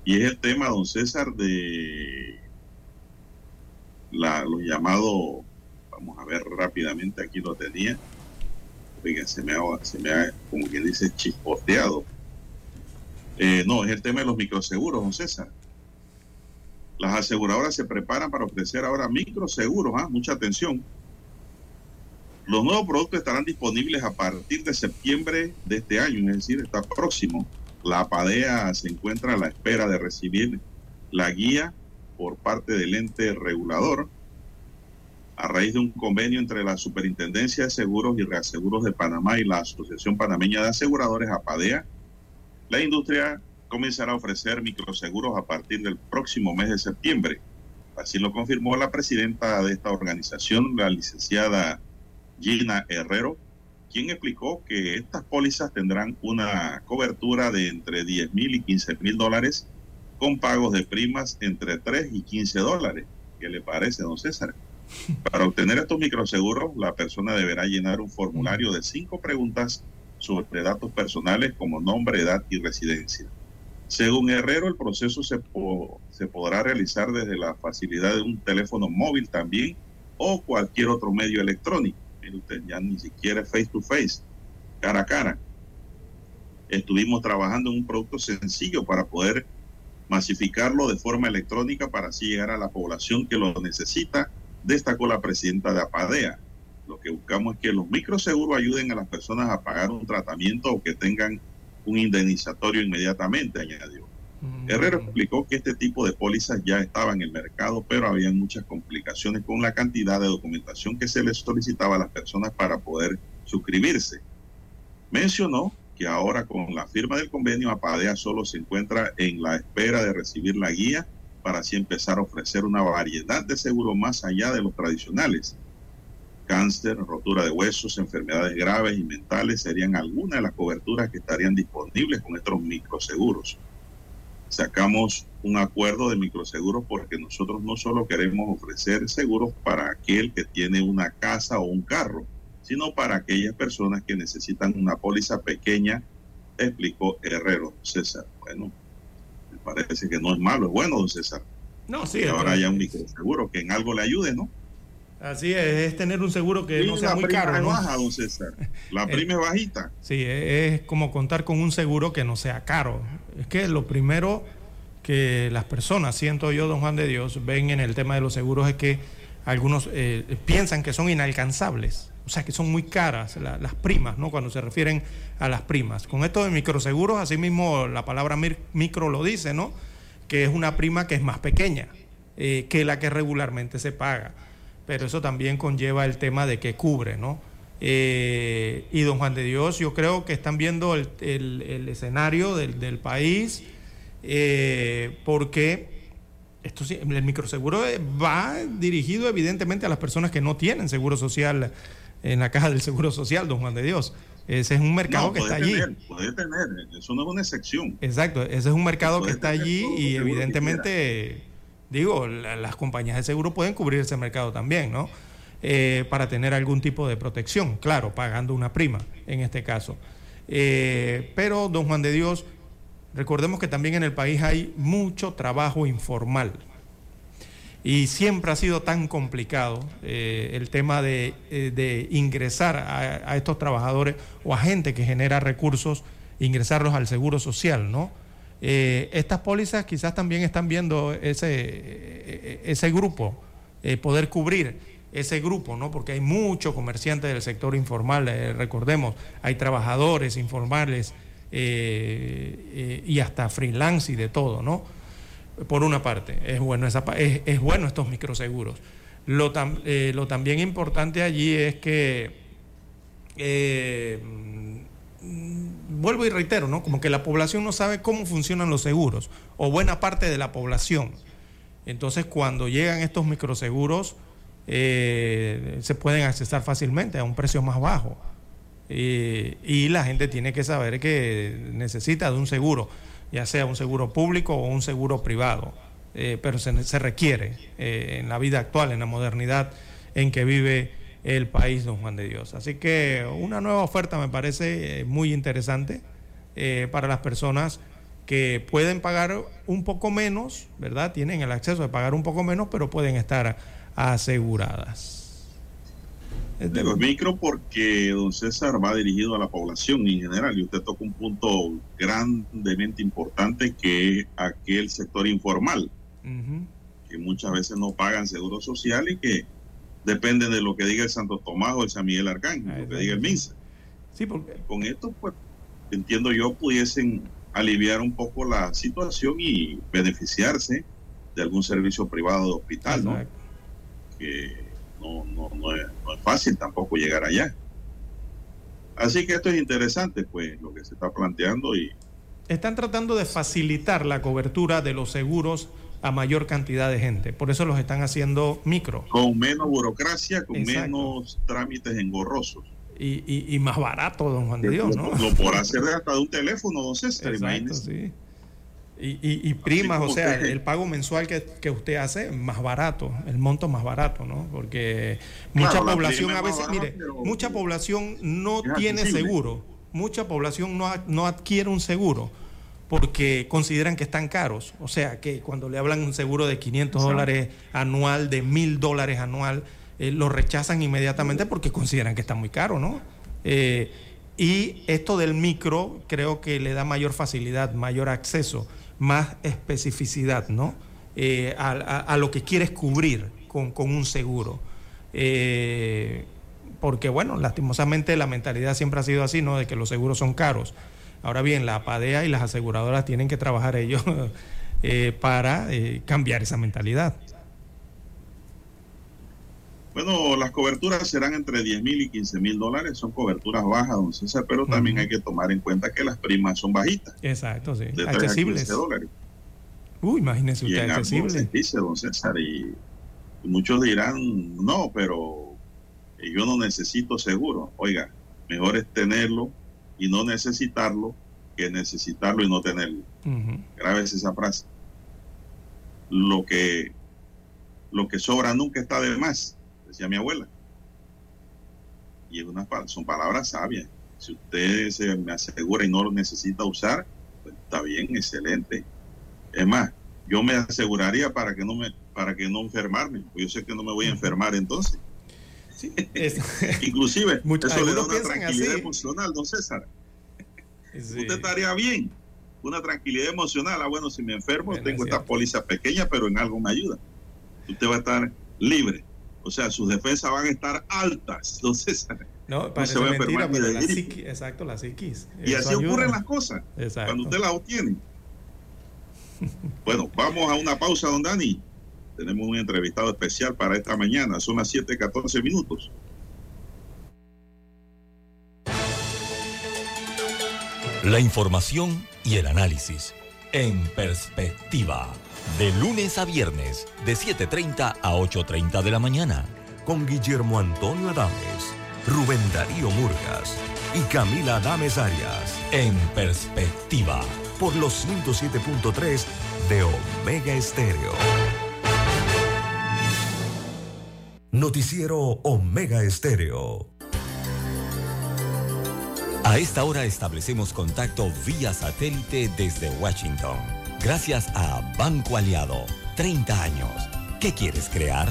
Y es el tema, don César, de los llamados, vamos a ver rápidamente, aquí lo tenía. Oiga, se me ha, como quien dice, chispoteado. Eh, no, es el tema de los microseguros, don César. Las aseguradoras se preparan para ofrecer ahora microseguros, ¿ah? mucha atención. Los nuevos productos estarán disponibles a partir de septiembre de este año, es decir, está próximo. La PADEA se encuentra a la espera de recibir la guía por parte del ente regulador a raíz de un convenio entre la Superintendencia de Seguros y Reaseguros de Panamá y la Asociación Panameña de Aseguradores, APADEA. La industria comenzará a ofrecer microseguros a partir del próximo mes de septiembre. Así lo confirmó la presidenta de esta organización, la licenciada Gina Herrero, quien explicó que estas pólizas tendrán una cobertura de entre 10 mil y 15 mil dólares con pagos de primas entre 3 y 15 dólares. ¿Qué le parece, don César? Para obtener estos microseguros, la persona deberá llenar un formulario de cinco preguntas sobre datos personales como nombre, edad y residencia. Según Herrero, el proceso se, po- se podrá realizar desde la facilidad de un teléfono móvil también o cualquier otro medio electrónico. Mire usted, ya ni siquiera face to face, cara a cara. Estuvimos trabajando en un producto sencillo para poder masificarlo de forma electrónica para así llegar a la población que lo necesita, destacó la presidenta de APADEA. Lo que buscamos es que los microseguros ayuden a las personas a pagar un tratamiento o que tengan un indemnizatorio inmediatamente, añadió. Herrero explicó que este tipo de pólizas ya estaba en el mercado, pero había muchas complicaciones con la cantidad de documentación que se les solicitaba a las personas para poder suscribirse. Mencionó que ahora con la firma del convenio APADEA solo se encuentra en la espera de recibir la guía para así empezar a ofrecer una variedad de seguros más allá de los tradicionales. Cáncer, rotura de huesos, enfermedades graves y mentales serían algunas de las coberturas que estarían disponibles con estos microseguros sacamos un acuerdo de microseguros porque nosotros no solo queremos ofrecer seguros para aquel que tiene una casa o un carro, sino para aquellas personas que necesitan una póliza pequeña, explicó Herrero César. Bueno, me parece que no es malo, es bueno, don César. No, sí. que ahora haya un microseguro que en algo le ayude, ¿no? Así es, es tener un seguro que Y no sea la muy prima caro, es ¿no? baja, don César. La Eh, prima es bajita. Sí, es como contar con un seguro que no sea caro. Es que lo primero que las personas, siento yo, don Juan de Dios, ven en el tema de los seguros es que algunos eh, piensan que son inalcanzables, o sea, que son muy caras la- las primas, ¿no? Cuando se refieren a las primas. Con esto de microseguros, así mismo la palabra micro lo dice, ¿no? Que es una prima que es más pequeña eh, que la que regularmente se paga. Pero eso también conlleva el tema de que cubre, ¿no? Eh, y don Juan de Dios, yo creo que están viendo el, el- el escenario del, del país, eh, porque esto sí, el microseguro va dirigido evidentemente a las personas que no tienen seguro social en la caja del seguro social, don Juan de Dios. Ese es un mercado No, que está allí. Puede tener, eso no es una excepción. Exacto, ese es un mercado que está allí y evidentemente, digo, la- las compañías de seguro pueden cubrir ese mercado también, ¿no? Eh, para tener algún tipo de protección, claro, pagando una prima en este caso. Eh, pero, don Juan de Dios, recordemos que también en el país hay mucho trabajo informal. Y siempre ha sido tan complicado eh, el tema de, ingresar a, estos trabajadores o a gente que genera recursos, ingresarlos al seguro social, ¿no? Estas pólizas quizás también están viendo ese, ese grupo, poder cubrir ese grupo, ¿no? Porque hay muchos comerciantes del sector informal, eh, recordemos, hay trabajadores informales eh, eh, y hasta freelance y de todo, ¿no? por una parte, es bueno, esa, estos microseguros. Lo, tam- lo también importante allí es que, mm, vuelvo y reitero, ¿no? como que la población no sabe cómo funcionan los seguros, o buena parte de la población. Entonces, cuando llegan estos microseguros, eh, se pueden accesar fácilmente a un precio más bajo. Y la gente tiene que saber que necesita de un seguro, ya sea un seguro público o un seguro privado, Eh, pero se, requiere eh, en la vida actual, en la modernidad en que vive el país, don Juan de Dios. Así que una nueva oferta me parece muy interesante para las personas que pueden pagar un poco menos, ¿verdad? Tienen el acceso de pagar un poco menos, pero pueden estar aseguradas. Digo micro porque don César va dirigido a la población en general y usted toca un punto grandemente importante que es aquel sector informal, que muchas veces no pagan seguro social y que dependen de lo que diga el Santo Tomás o el San Miguel Arcángel, lo que diga el MINSA. Sí, porque... Con esto, pues, entiendo yo, pudiesen aliviar un poco la situación y beneficiarse de algún servicio privado de hospital, ¿no? No, no, no, es, no es fácil tampoco llegar allá. Así que esto es interesante, pues, lo que se está planteando y Están tratando de facilitar la cobertura de los seguros a mayor cantidad de gente. Por eso los están haciendo micro con menos burocracia, con Exacto. menos trámites engorrosos. y, y- y más barato, don Juan de Dios, ¿no? Lo por hacer hasta de un teléfono, don César, Exacto, imagínese. sí. Y, y- y primas, o sea, usted- el pago mensual que, que usted hace más barato, el monto más barato, ¿no? Porque mucha Claro, población a veces, mire, pero mucha población no tiene accesible. seguro, mucha población no, no adquiere un seguro porque consideran que están caros. O sea, que cuando le hablan un seguro de 500 Exacto. dólares anual, de 1000 dólares anual, eh, lo rechazan inmediatamente porque consideran que está muy caro, ¿no? Eh, y esto del micro creo que le da mayor facilidad, mayor acceso, más especificidad, ¿no? Eh, a, a- a lo que quieres cubrir con, con un seguro. Eh, porque, bueno, lastimosamente la mentalidad siempre ha sido así, ¿no? De que los seguros son caros. Ahora bien, la APADEA y las aseguradoras tienen que trabajar ellos eh, para eh, cambiar esa mentalidad. Bueno, las coberturas serán entre 10 mil y 15 mil dólares. Son coberturas bajas, don César, pero también hay que tomar en cuenta que las primas son bajitas, Exacto, sí. de 3 a Accesibles. 15 dólares. Uy, imagínese usted, accesible. dice, don César, y, muchos dirán, no, pero yo no necesito seguro. Oiga, mejor es tenerlo y no necesitarlo que necesitarlo y no tenerlo. Grábese esa frase. Lo que, lo que sobra nunca está de más, decía mi abuela. Y es una, son palabras sabias. Si usted se me asegura y no lo necesita usar, pues está bien, excelente. Es más, yo me aseguraría para que no me para que no enfermarme. Pues yo sé que no me voy a enfermar entonces. Sí, Inclusive, mucho, eso le da una tranquilidad emocional, don César. Usted estaría bien. Una tranquilidad emocional. Ah, bueno, si me enfermo, tengo es esta póliza pequeña, pero en algo me ayuda. Usted va a estar libre. O sea, sus defensas van a estar altas. Entonces, no, no se va pero la psiquis, exacto, la psiquis. Y así ocurren las cosas exacto. cuando usted las obtiene. bueno, vamos a una pausa, don Dani. Tenemos un entrevistado especial para esta mañana. Son las 7:14 minutos. La información y el análisis en perspectiva de lunes a viernes, de 7.30 a 8.30 de la mañana, con Guillermo Antonio Adames, Rubén Darío Murgas y Camila Adames Arias. En perspectiva, por los 107.3 de Omega Estéreo. Noticiero Omega Estéreo. A esta hora establecemos contacto vía satélite desde Washington Gracias a Banco Aliado. 30 años. ¿Qué quieres crear?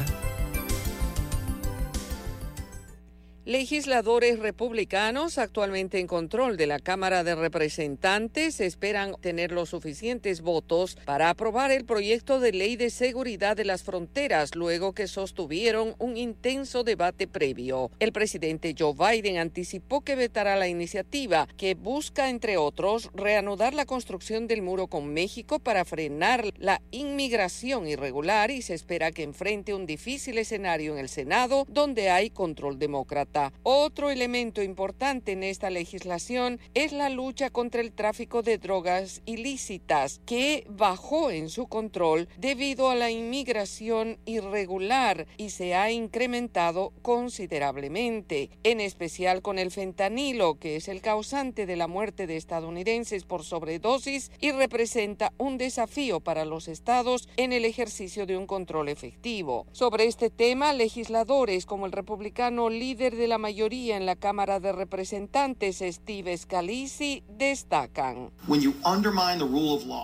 Legisladores republicanos actualmente en control de la Cámara de Representantes esperan tener los suficientes votos para aprobar el proyecto de ley de seguridad de las fronteras luego que sostuvieron un intenso debate previo. El presidente Joe Biden anticipó que vetará la iniciativa que busca, entre otros, reanudar la construcción del muro con México para frenar la inmigración irregular y se espera que enfrente un difícil escenario en el Senado donde hay control demócrata. Otro elemento importante en esta legislación es la lucha contra el tráfico de drogas ilícitas, que bajó en su control debido a la inmigración irregular y se ha incrementado considerablemente, en especial con el fentanilo, que es el causante de la muerte de estadounidenses por sobredosis y representa un desafío para los estados en el ejercicio de un control efectivo. Sobre este tema, legisladores como el republicano líder de de la mayoría en la Cámara de Representantes, Steve Scalisi, destacan.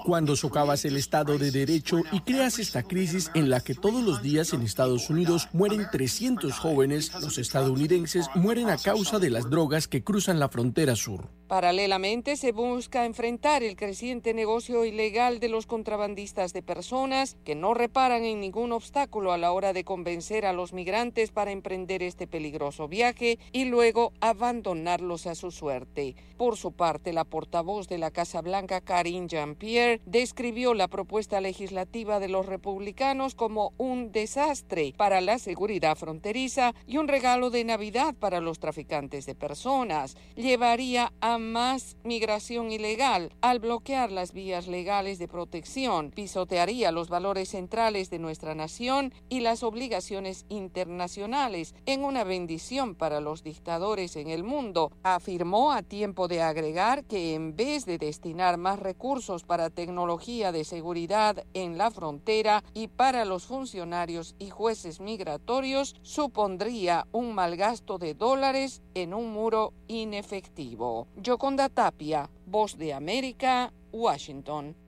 Cuando socavas el Estado de Derecho y creas esta crisis en la que todos los días en Estados Unidos mueren 300 jóvenes, los estadounidenses mueren a causa de las drogas que cruzan la frontera sur. Paralelamente, se busca enfrentar el creciente negocio ilegal de los contrabandistas de personas que no reparan en ningún obstáculo a la hora de convencer a los migrantes para emprender este peligroso viaje y luego abandonarlos a su suerte. Por su parte, la portavoz de la Casa Blanca, Karine Jean-Pierre, describió la propuesta legislativa de los republicanos como un desastre para la seguridad fronteriza y un regalo de Navidad para los traficantes de personas. Llevaría a más migración ilegal al bloquear las vías legales de protección, pisotearía los valores centrales de nuestra nación y las obligaciones internacionales en una bendición para los dictadores en el mundo, afirmó a tiempo de agregar que en vez de destinar más recursos para tecnología de seguridad en la frontera y para los funcionarios y jueces migratorios, supondría un mal gasto de dólares en un muro inefectivo. Yoconda Tapia, Voz de América, Washington.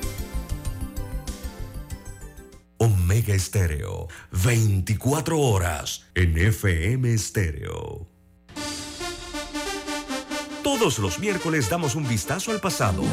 Omega Estéreo. 24 horas en FM Estéreo. Todos los miércoles damos un vistazo al pasado.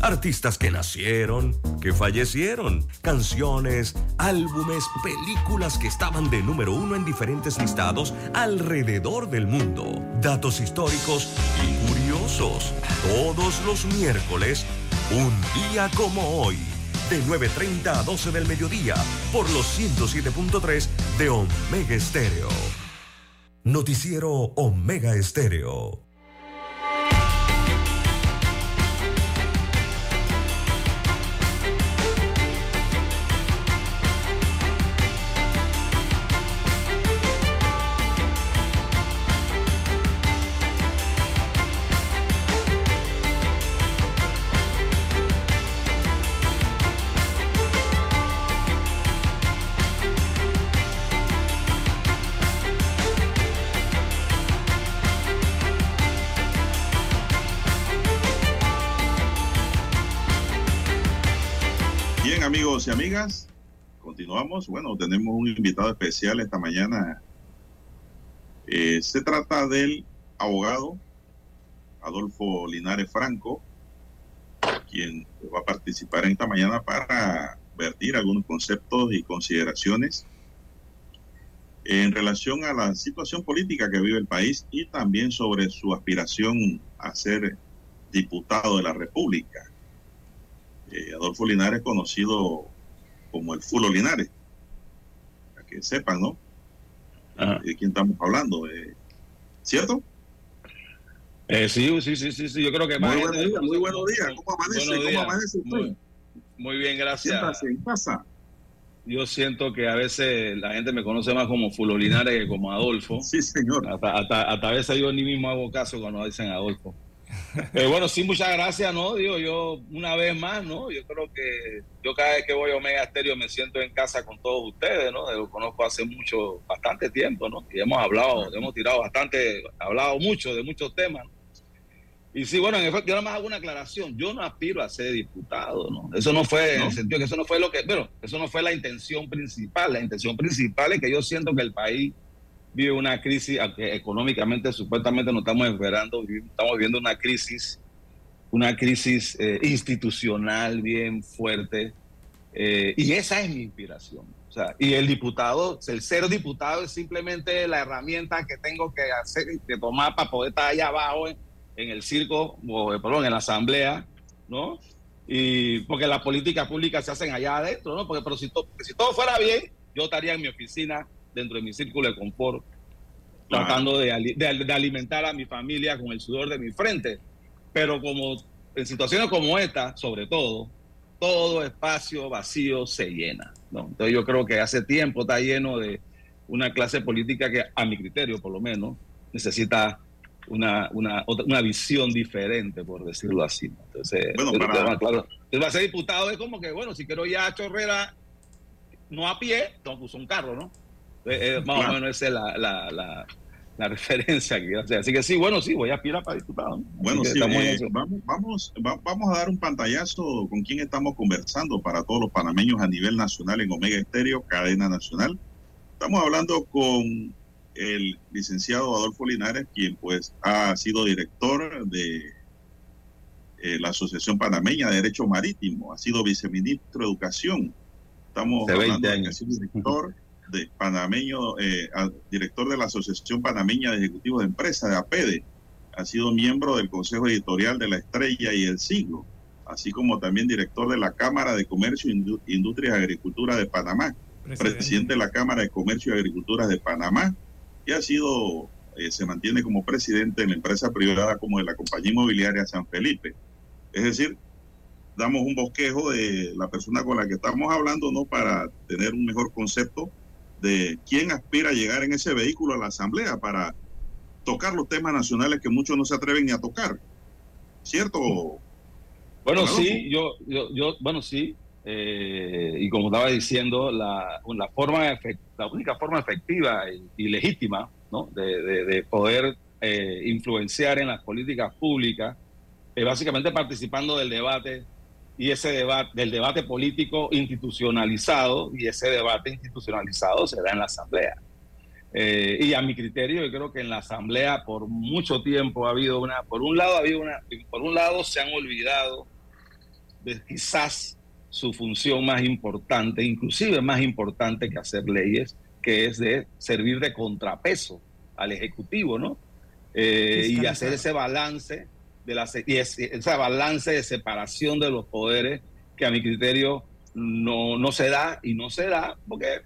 Artistas que nacieron, que fallecieron, canciones, álbumes, películas que estaban de número uno en diferentes listados alrededor del mundo, datos históricos y curiosos. Todos los miércoles un día como hoy, de 9.30 a 12 del mediodía, por los 107.3 de Omega Estéreo. Noticiero Omega Estéreo. Amigos amigas, continuamos. Bueno, tenemos un invitado especial esta mañana. Eh, se trata del abogado Adolfo Linares Franco, quien va a participar esta mañana para vertir algunos conceptos y consideraciones en relación a la situación política que vive el país y también sobre su aspiración a ser diputado de la República. Eh, Adolfo Linares, conocido como el Fulo Linares, para que sepan, ¿no? De quién estamos hablando, eh, ¿cierto? Eh, sí, sí, sí, sí, sí, yo creo que Muy más buenos días, muy buenos días. ¿Cómo amanece? ¿Cómo días. amanece usted? Muy, muy bien, gracias. Siéntase en casa. Yo siento que a veces la gente me conoce más como Fulo Linares que como Adolfo. Sí, señor. Hasta, hasta, hasta a veces yo ni mismo hago caso cuando dicen Adolfo. Pero bueno, sí, muchas gracias, ¿no? Digo, yo una vez más, ¿no? Yo creo que yo cada vez que voy a Omega Stereo me siento en casa con todos ustedes, ¿no? Lo conozco hace mucho, bastante tiempo, ¿no? Y hemos hablado, hemos tirado bastante, hablado mucho de muchos temas. ¿no? Y sí, bueno, en efecto, yo nada más hago una aclaración. Yo no aspiro a ser diputado, ¿no? Eso no fue, en el sentido que eso no fue lo que, bueno, eso no fue la intención principal. La intención principal es que yo siento que el país vive una crisis, económicamente supuestamente nos estamos esperando, estamos viviendo una crisis, una crisis eh, institucional bien fuerte, eh, y esa es mi inspiración. O sea, y el diputado, el ser diputado es simplemente la herramienta que tengo que hacer, que tomar para poder estar allá abajo en, en el circo, perdón, en la asamblea, ¿no? Y porque las políticas públicas se hacen allá adentro, ¿no? Porque pero si, to- si todo fuera bien, yo estaría en mi oficina, dentro de mi círculo de confort, tratando de, ali- de- de alimentar a mi familia con el sudor de mi frente. Pero como en situaciones como esta, sobre todo, todo espacio vacío se llena. ¿no? Entonces yo creo que hace tiempo está lleno de una clase política que, a mi criterio por lo menos, necesita una, una, otra- una visión diferente, por decirlo así. Entonces, Bueno, para- yo- claro, él va a ser diputado, es como que, bueno, si quiero ir a Chorrera, no a pie, tengo que usar un carro, ¿no? Eh, eh, más Claro. o menos esa es la, la, la, la referencia que hacer. Así que sí, bueno, sí, voy a aspirar para diputado. ¿no? Bueno, sí, eh, vamos, vamos, va- vamos a dar un pantallazo con quién estamos conversando para todos los panameños a nivel nacional en Omega Estéreo, cadena nacional. Estamos hablando con el licenciado Adolfo Linares, quien pues ha sido director de eh, la Asociación Panameña de Derecho Marítimo, ha sido viceministro de Educación. Estamos Hace 20 hablando de que ha sido director de panameño, eh, director de la Asociación Panameña de Ejecutivos de Empresas, de APEDE. Ha sido miembro del Consejo Editorial de La Estrella y El Siglo, así como también director de la Cámara de Comercio, Indu- Industria y Agricultura de Panamá, presidente. de la Cámara de Comercio y Agricultura de Panamá, y ha sido, eh, se mantiene como presidente en la empresa privada como de la compañía inmobiliaria San Felipe. Es decir, damos un bosquejo de la persona con la que estamos hablando, ¿no? Para tener un mejor concepto de quién aspira a llegar en ese vehículo a la Asamblea para tocar los temas nacionales que muchos no se atreven ni a tocar. ¿Cierto? Bueno, sí, yo, yo, yo, bueno, sí. eh, y como estaba diciendo, la, la, forma la única forma efectiva y, y legítima ¿no? de, de- de poder eh, influenciar en las políticas públicas es básicamente participando del debate y ese debate, del debate político institucionalizado, y ese debate institucionalizado se da en la Asamblea. Eh, y a mi criterio, yo creo que en la Asamblea por mucho tiempo ha habido una, por un lado ha habido una, por un lado se han olvidado de quizás su función más importante, inclusive más importante que hacer leyes, que es de servir de contrapeso al Ejecutivo, ¿no? Eh, y hacer ese balance de la ese balance de separación de los poderes que a mi criterio no, no se da y no se da porque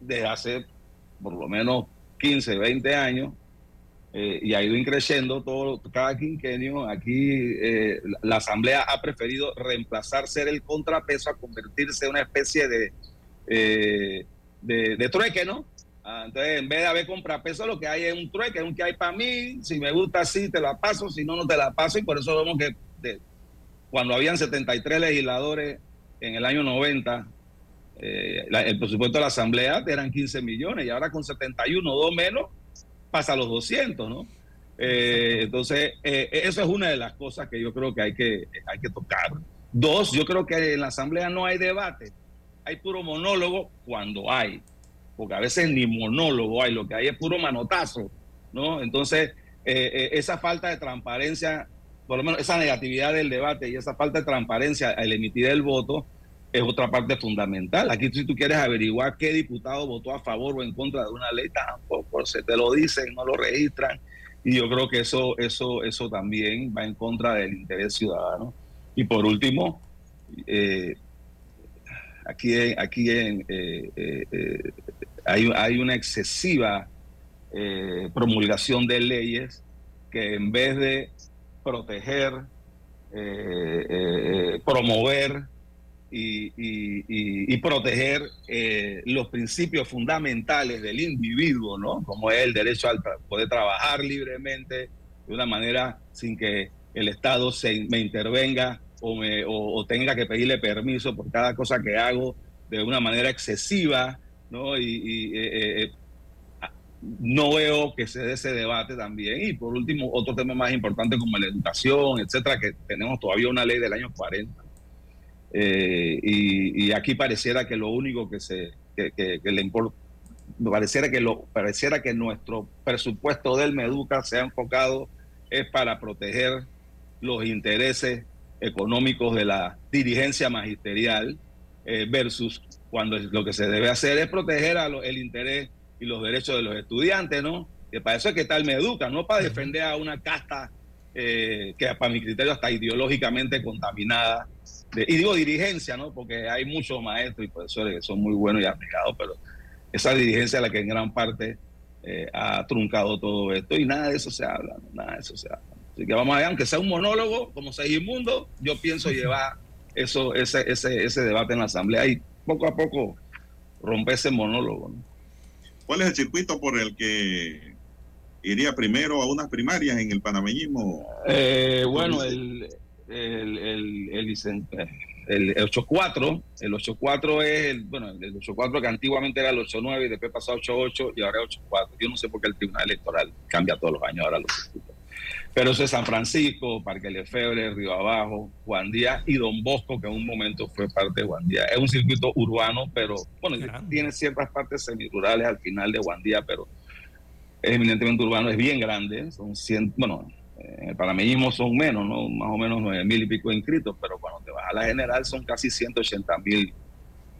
desde hace por lo menos 15, 20 años eh, y ha ido increciendo todo cada quinquenio. Aquí eh, la, la Asamblea ha preferido reemplazar ser el contrapeso a convertirse en una especie de, eh, de, de trueque, ¿no? Ah, entonces, en vez de haber contrapeso, lo que hay es un trueque, un que hay para mí. Si me gusta así, te la paso. Si no, no te la paso. Y por eso vemos que de- cuando habían 73 legisladores en el año 90, eh, el presupuesto de la Asamblea eran 15 millones y ahora con 71, dos menos, pasa a los 200, ¿no? Eh, entonces, eh, eso es una de las cosas que yo creo que hay que, hay que tocar. Dos, yo creo que en la Asamblea no hay debate, hay puro monólogo cuando hay, porque a veces ni monólogo hay, lo que hay es puro manotazo, ¿no? Entonces, eh, eh, esa falta de transparencia, por lo menos esa negatividad del debate y esa falta de transparencia al emitir el voto, es otra parte fundamental. Aquí si tú quieres averiguar qué diputado votó a favor o en contra de una ley, tampoco se te lo dicen, no lo registran. Y yo creo que eso, eso, eso también va en contra del interés ciudadano. Y por último, eh, aquí, aquí en, eh, eh, hay, hay, una excesiva promulgación de leyes que en vez de proteger, promover, y, proteger eh, los principios fundamentales del individuo, ¿no? Como es el derecho a poder trabajar libremente de una manera sin que el Estado se, me intervenga o, me, o, tenga que pedirle permiso por cada cosa que hago de una manera excesiva, ¿no? Y, eh, eh, no veo que se dé ese debate también. Y por último, otro tema más importante como la educación, etcétera, que tenemos todavía una ley del año 40 eh, y, aquí pareciera que lo único que se que, le importa pareciera que lo pareciera que nuestro presupuesto del Meduca se ha enfocado es para proteger los intereses económicos de la dirigencia magisterial eh, versus cuando lo que se debe hacer es proteger a el interés y los derechos de los estudiantes, ¿no? Que para eso es que está el Meduca, no para defender a una casta eh, que para mi criterio está ideológicamente contaminada y digo dirigencia, ¿no? Porque hay muchos maestros y profesores que son muy buenos y aplicados, pero esa dirigencia es la que en gran parte eh, ha truncado todo esto y nada de eso se habla, nada de eso se habla. Así que vamos a ver, aunque sea un monólogo, como Segimundo, yo pienso llevar eso, ese, ese, ese debate en la Asamblea y poco a poco romper ese monólogo. ¿Cuál es el circuito por el que iría primero a unas primarias en el panameñismo? Eh, bueno, el, el, el, el, el 8-4, el 8-4 es el, bueno, el 8-4 que antiguamente era el 8-9 y después pasó a 8-8 y ahora es 8-4. Yo no sé por qué el Tribunal Electoral cambia todos los años ahora los Pero eso es San Francisco, Parque Lefebvre, Río Abajo, Juan Díaz y Don Bosco, que en un momento fue parte de Juan Díaz. Es un circuito urbano, pero bueno, tiene ciertas partes semirurales al final de Juan Díaz, pero es eminentemente urbano, es bien grande, son 100, bueno, en el panameñismo son menos, ¿no? Más o menos nueve mil y pico inscritos, pero cuando te vas a la general son casi 180 mil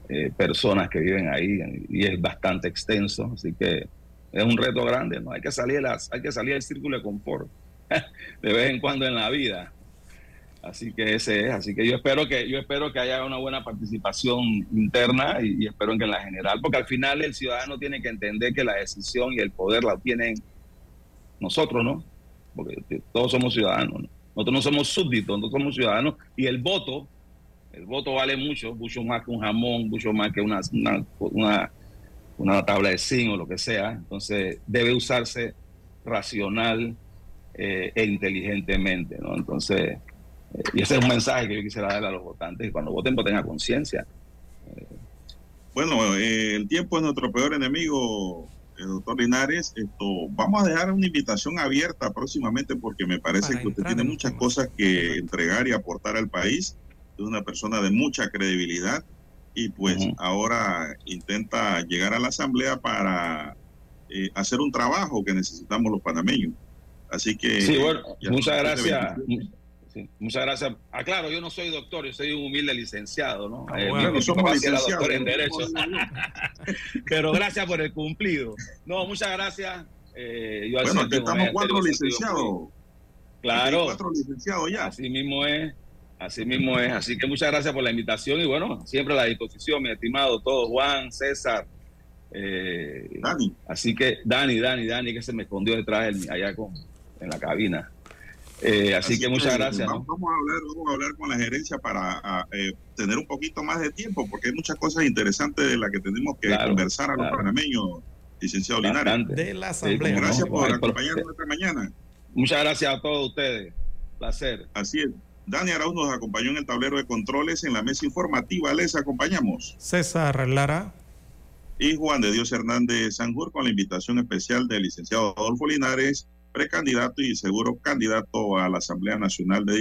eh, personas que viven ahí y es bastante extenso, así que es un reto grande, ¿no? Hay que salir, las, hay que salir del círculo de confort de vez en cuando en la vida. Así que ese es, así que yo espero que yo espero que haya una buena participación interna y, espero que en la general, porque al final el ciudadano tiene que entender que la decisión y el poder la tienen nosotros, ¿no? porque todos somos ciudadanos. Nosotros no somos súbditos, nosotros somos ciudadanos y el voto, el voto vale mucho, mucho más que un jamón, mucho más que una, una, una, tabla de zinc o lo que sea. Entonces debe usarse racional eh, e inteligentemente, ¿no? Entonces, eh, y ese es un mensaje que yo quisiera darle a los votantes, que cuando voten, voten a conciencia. Bueno, eh, el tiempo es nuestro peor enemigo, eh, doctor Linares, esto, vamos a dejar una invitación abierta próximamente porque me parece que usted tiene muchas cosas que entregar y aportar al país. Es una persona de mucha credibilidad y pues ahora intenta llegar a la asamblea para eh, hacer un trabajo que necesitamos los panameños. Así que... Sí, bueno, muchas gracias. Muchas gracias. Aclaro, yo no soy doctor, yo soy un humilde licenciado, ¿no? Ah, eh, somos licenciados. en Derecho. Pero gracias por el cumplido. No, muchas gracias. Eh, bueno, aquí estamos cuatro licenciados. Claro. Cuatro licenciados ya. Así mismo es. Así mismo es. Así que muchas gracias por la invitación y bueno, siempre a la disposición, mi estimado, todo, Juan, César. Eh, Dani. Así que, Dani, Dani, Dani, que se me escondió detrás de, allá con, en la cabina. Eh, así, que muchas gracias. Vamos, a hablar, vamos a hablar con la gerencia para eh, tener un poquito más de tiempo, porque hay muchas cosas interesantes de las que tenemos que conversar a los panameños, licenciado Linares. De la Asamblea. Gracias por acompañarnos esta mañana. Muchas gracias a todos ustedes. Placer. Así es. Dani Arauz nos acompañó en el tablero de controles en la mesa informativa. Les acompañamos. César Lara. Y Juan de Dios Hernández Sanjur con la invitación especial del licenciado Adolfo Linares precandidato y seguro candidato a la Asamblea Nacional de